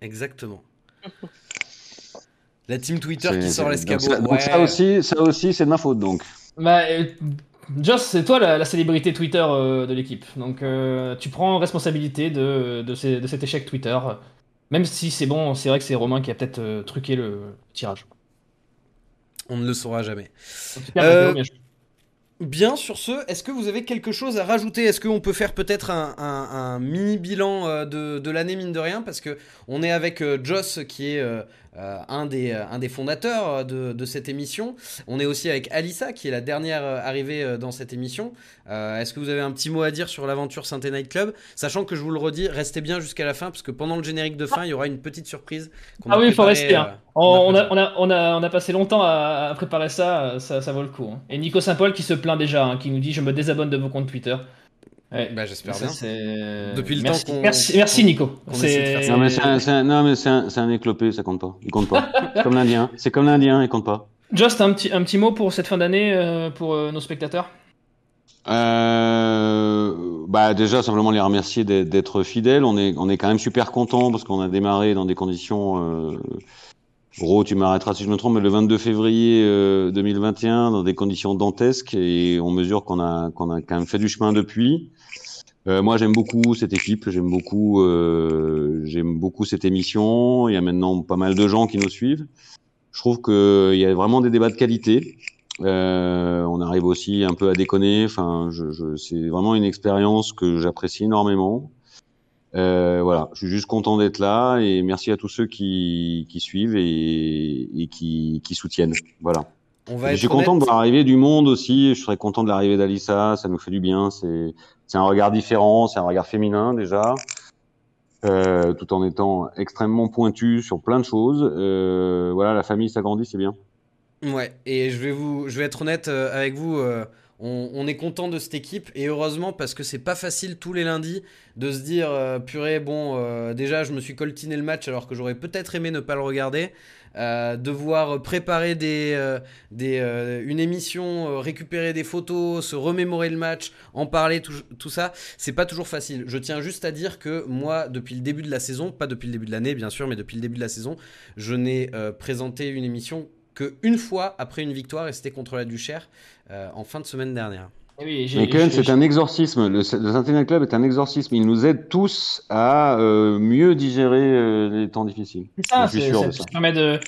Exactement. La team Twitter qui sort l'escabeau. donc ça, donc Ouais. ça aussi, ça aussi, c'est de ma faute, donc. Bah, euh, Joss, c'est toi la, la célébrité Twitter euh, de l'équipe. Donc euh, tu prends responsabilité de, de, ces- de cet échec Twitter. Même si c'est bon, c'est vrai que c'est Romain qui a peut-être euh, truqué le tirage. On ne le saura jamais. En tout cas, Euh, bien sur ce, est-ce que vous avez quelque chose à rajouter? Est-ce qu'on peut faire peut-être un, mini bilan euh, de, l'année, mine de rien? Parce que on est avec euh, Joss, qui est euh, un, des, euh, un des fondateurs euh, de, de cette émission. On est aussi avec Alissa, qui est la dernière arrivée dans cette émission. Euh, est-ce que vous avez un petit mot à dire sur l'aventure Synthé Night Club Sachant que je vous le redis, restez bien jusqu'à la fin, parce que pendant le générique de fin, il y aura une petite surprise. Ah a oui, il faut rester. hein. euh, On, a on, a, on, a, on a passé longtemps à, à préparer ça, ça, ça vaut le coup. hein. Et Nico Saint-Paul qui se plaint déjà, hein, qui nous dit Je me désabonne de vos comptes Twitter. Ouais. Bah, j'espère Ça, bien. c'est- Depuis le merci, temps qu'on- Merci, merci Nico. qu'on essaie de faire C'est- ça. Non, mais c'est un, c'est un- non, mais c'est un, c'est un éclopé, ça compte pas. Il compte pas. C'est [LAUGHS] comme l'Indien. C'est comme l'Indien, il compte pas. Just un petit, un petit mot pour cette fin d'année euh, pour euh, nos spectateurs euh, bah déjà simplement les remercier d'être fidèles. On est on est quand même super content parce qu'on a démarré dans des conditions. Euh, Gros, tu m'arrêteras si je me trompe, mais le 22 février 2021 dans des conditions dantesques et on mesure qu'on a qu'on a quand même fait du chemin depuis. Euh, moi, j'aime beaucoup cette équipe, j'aime beaucoup, euh, j'aime beaucoup cette émission. Il y a maintenant pas mal de gens qui nous suivent. Je trouve qu'il y a vraiment des débats de qualité. Euh, on arrive aussi un peu à déconner. Enfin, je, je, c'est vraiment une expérience que j'apprécie énormément. Euh, voilà, je suis juste content d'être là et merci à tous ceux qui, qui suivent et, et qui, qui soutiennent. Voilà. je suis content de voir arriver du monde aussi. Je serais content de l'arrivée d'Alissa. Ça nous fait du bien. C'est un regard différent, c'est un regard féminin déjà, euh, tout en étant extrêmement pointu sur plein de choses. Euh, voilà, la famille s'agrandit, c'est bien. Ouais, et je vais vous, je vais être honnête euh, avec vous. Euh, on, est content de cette équipe et heureusement parce que c'est pas facile tous les lundis de se dire euh, purée bon euh, déjà je me suis coltiné le match alors que j'aurais peut-être aimé ne pas le regarder. Euh, devoir préparer des, des une émission récupérer des photos se remémorer le match en parler tout, tout ça c'est pas toujours facile. Je tiens juste à dire que moi depuis le début de la saison pas depuis le début de l'année bien sûr mais depuis le début de la saison je n'ai présenté une émission une fois après une victoire et c'était contre la Duchère euh, en fin de semaine dernière. Oui, Mais Ken, c'est un exorcisme. Le, le Saint-Étienne Club est un exorcisme. Il nous aide tous à euh, mieux digérer euh, les temps difficiles. Ça, c'est ça. ça permet de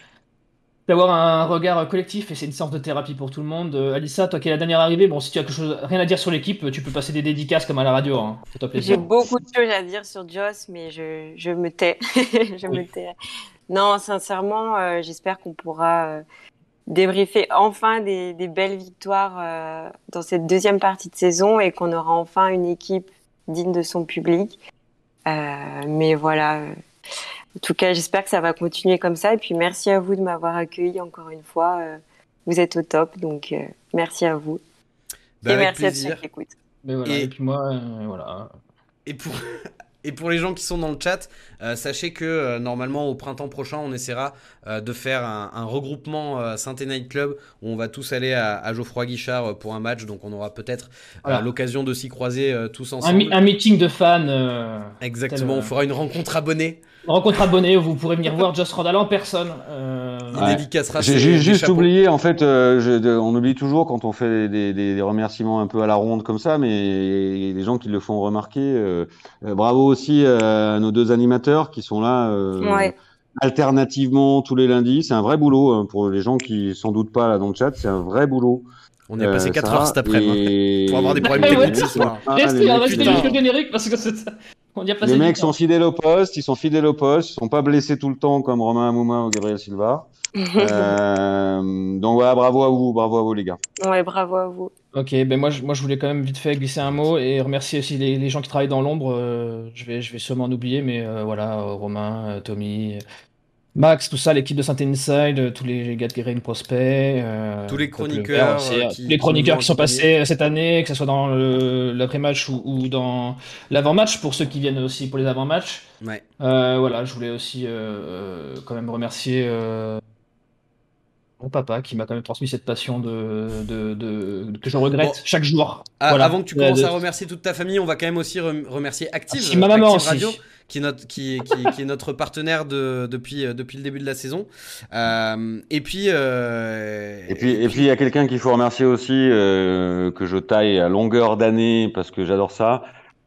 d'avoir un regard collectif et c'est une sorte de thérapie pour tout le monde. Alissa, toi qui es la dernière arrivée, bon, si tu as quelque chose, rien à dire sur l'équipe, tu peux passer des dédicaces comme à la radio. Hein. J'ai beaucoup de choses à dire sur Joss, mais je, je me tais. [LAUGHS] je me tais. Non, sincèrement, euh, j'espère qu'on pourra euh, débriefer enfin des, belles victoires euh, dans cette deuxième partie de saison et qu'on aura enfin une équipe digne de son public. mais voilà. En tout cas, j'espère que ça va continuer comme ça. Et puis, merci à vous de m'avoir accueilli encore une fois. vous êtes au top, donc merci à vous. Bah, et merci à ceux qui écoutent. et... puis moi, voilà. Et pour, et pour les gens qui sont dans le chat, euh, sachez que euh, normalement au printemps prochain, on essaiera euh, de faire un, regroupement Saint Night Club où on va tous aller à, Geoffroy Guichard pour un match. Donc on aura peut-être l'occasion de s'y croiser tous ensemble. Un, meeting de fans. Exactement, on fera une rencontre abonnée. Rencontre abonnée vous pourrez venir voir Just Randall en personne. J'ai juste oublié, en fait, on oublie toujours quand on fait des, remerciements un peu à la ronde comme ça, mais il y a des gens qui le font remarquer. bravo aussi à nos deux animateurs qui sont là euh, alternativement tous les lundis. C'est un vrai boulot hein, pour les gens qui s'en doutent pas là dans le chat. C'est un vrai boulot. On est passé 4 euh, heures cet après-midi hein, pour avoir des [LAUGHS] problèmes techniques ce soir. Ah, les générique parce que on y a passé les mecs sont fidèles au poste, ils sont fidèles au poste, ils sont pas blessés tout le temps comme Romain Amouma ou Gabriel Silva. [LAUGHS] euh, donc voilà, bravo à vous, bravo à vous les gars. Ouais, bravo à vous. Ok, ben moi je, moi je voulais quand même vite fait glisser un mot et remercier aussi les, gens qui travaillent dans l'ombre. Euh, je, vais, je vais sûrement en oublier, mais euh, voilà, Romain, Tommy, Max, tout ça, l'équipe de Saint Inside, tous les gars de Guérin Prospect, tous les chroniqueurs, qui, les chroniqueurs qui, sont passés cette année, que ce soit dans l'après-match ou, dans l'avant-match, pour ceux qui viennent aussi pour les avant-matchs. Ouais. voilà, je voulais aussi quand même remercier mon papa qui m'a quand même transmis cette passion de, de, que je regrette chaque jour. Avant que tu commences à remercier toute ta famille, on va quand même aussi remercier Active, ma maman Radio, qui est notre, qui, qui, est notre partenaire de, depuis, euh, depuis le début de la saison. Euh, et puis, euh, et puis, et puis il y a quelqu'un qu'il faut remercier aussi que je taille à longueur d'année parce que j'adore ça.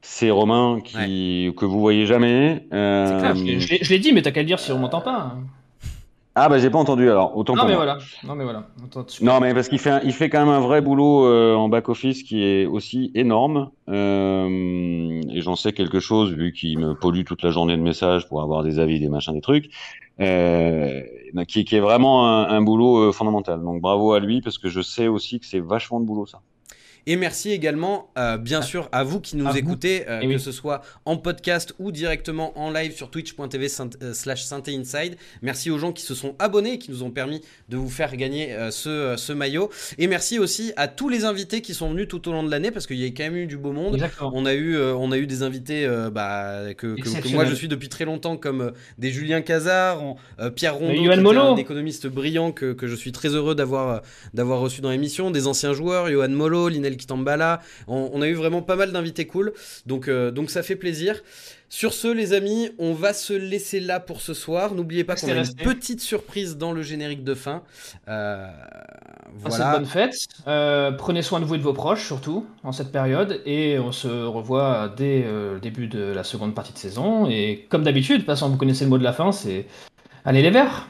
C'est Romain qui que vous voyez jamais. Clair, je l'ai dit, mais t'as qu'à le dire si on m'entend pas. Ah bah j'ai pas entendu alors autant non mais voilà. Non mais voilà. Non mais parce qu'il fait il fait quand même un vrai boulot euh, en back office qui est aussi énorme. Euh, et j'en sais quelque chose vu qu'il me pollue toute la journée de messages pour avoir des avis des machins des trucs. Euh, qui, qui, est vraiment un, un boulot euh, fondamental. Donc bravo à lui parce que je sais aussi que c'est vachement de boulot ça Et merci également, euh, bien Ah. sûr, à vous qui nous À écoutez, euh, Eh que oui. ce soit en podcast ou directement en live sur twitch.tv euh, slash Inside. Merci aux gens qui se sont abonnés et qui nous ont permis de vous faire gagner euh, ce, ce maillot. Et merci aussi à tous les invités qui sont venus tout au long de l'année parce qu'il y a quand même eu du beau monde. Exactement. On a eu, on a eu des invités bah, que, que- que moi je suis depuis très longtemps, comme des Julien Cazard, Pierre Rondeau, un économiste brillant que, que je suis très heureux d'avoir d'avoir reçu dans l'émission, des anciens joueurs, Johan Molo, Linel Kitambala. On, on a eu vraiment pas mal d'invités cool, donc, euh, donc ça fait plaisir. Sur ce, les amis, on va se laisser là pour ce soir. N'oubliez pas qu'on a une petite surprise dans le générique de fin. Euh, Passez voilà. de bonnes fêtes. Euh, prenez soin de vous et de vos proches, surtout, en cette période. Et on se revoit dès euh, le début de la seconde partie de saison. Et comme d'habitude, de toute façon, vous connaissez le mot de la fin, c'est Allez les verts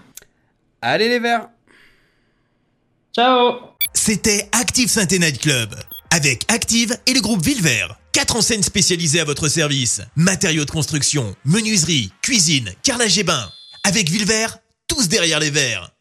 Allez les verts Ciao C'était Active Synthé Night Club. Avec Active et le groupe Villevert. Quatre enseignes spécialisées à votre service. Matériaux de construction, menuiserie, cuisine, carrelage et bain. Avec Villevert, tous derrière les verres.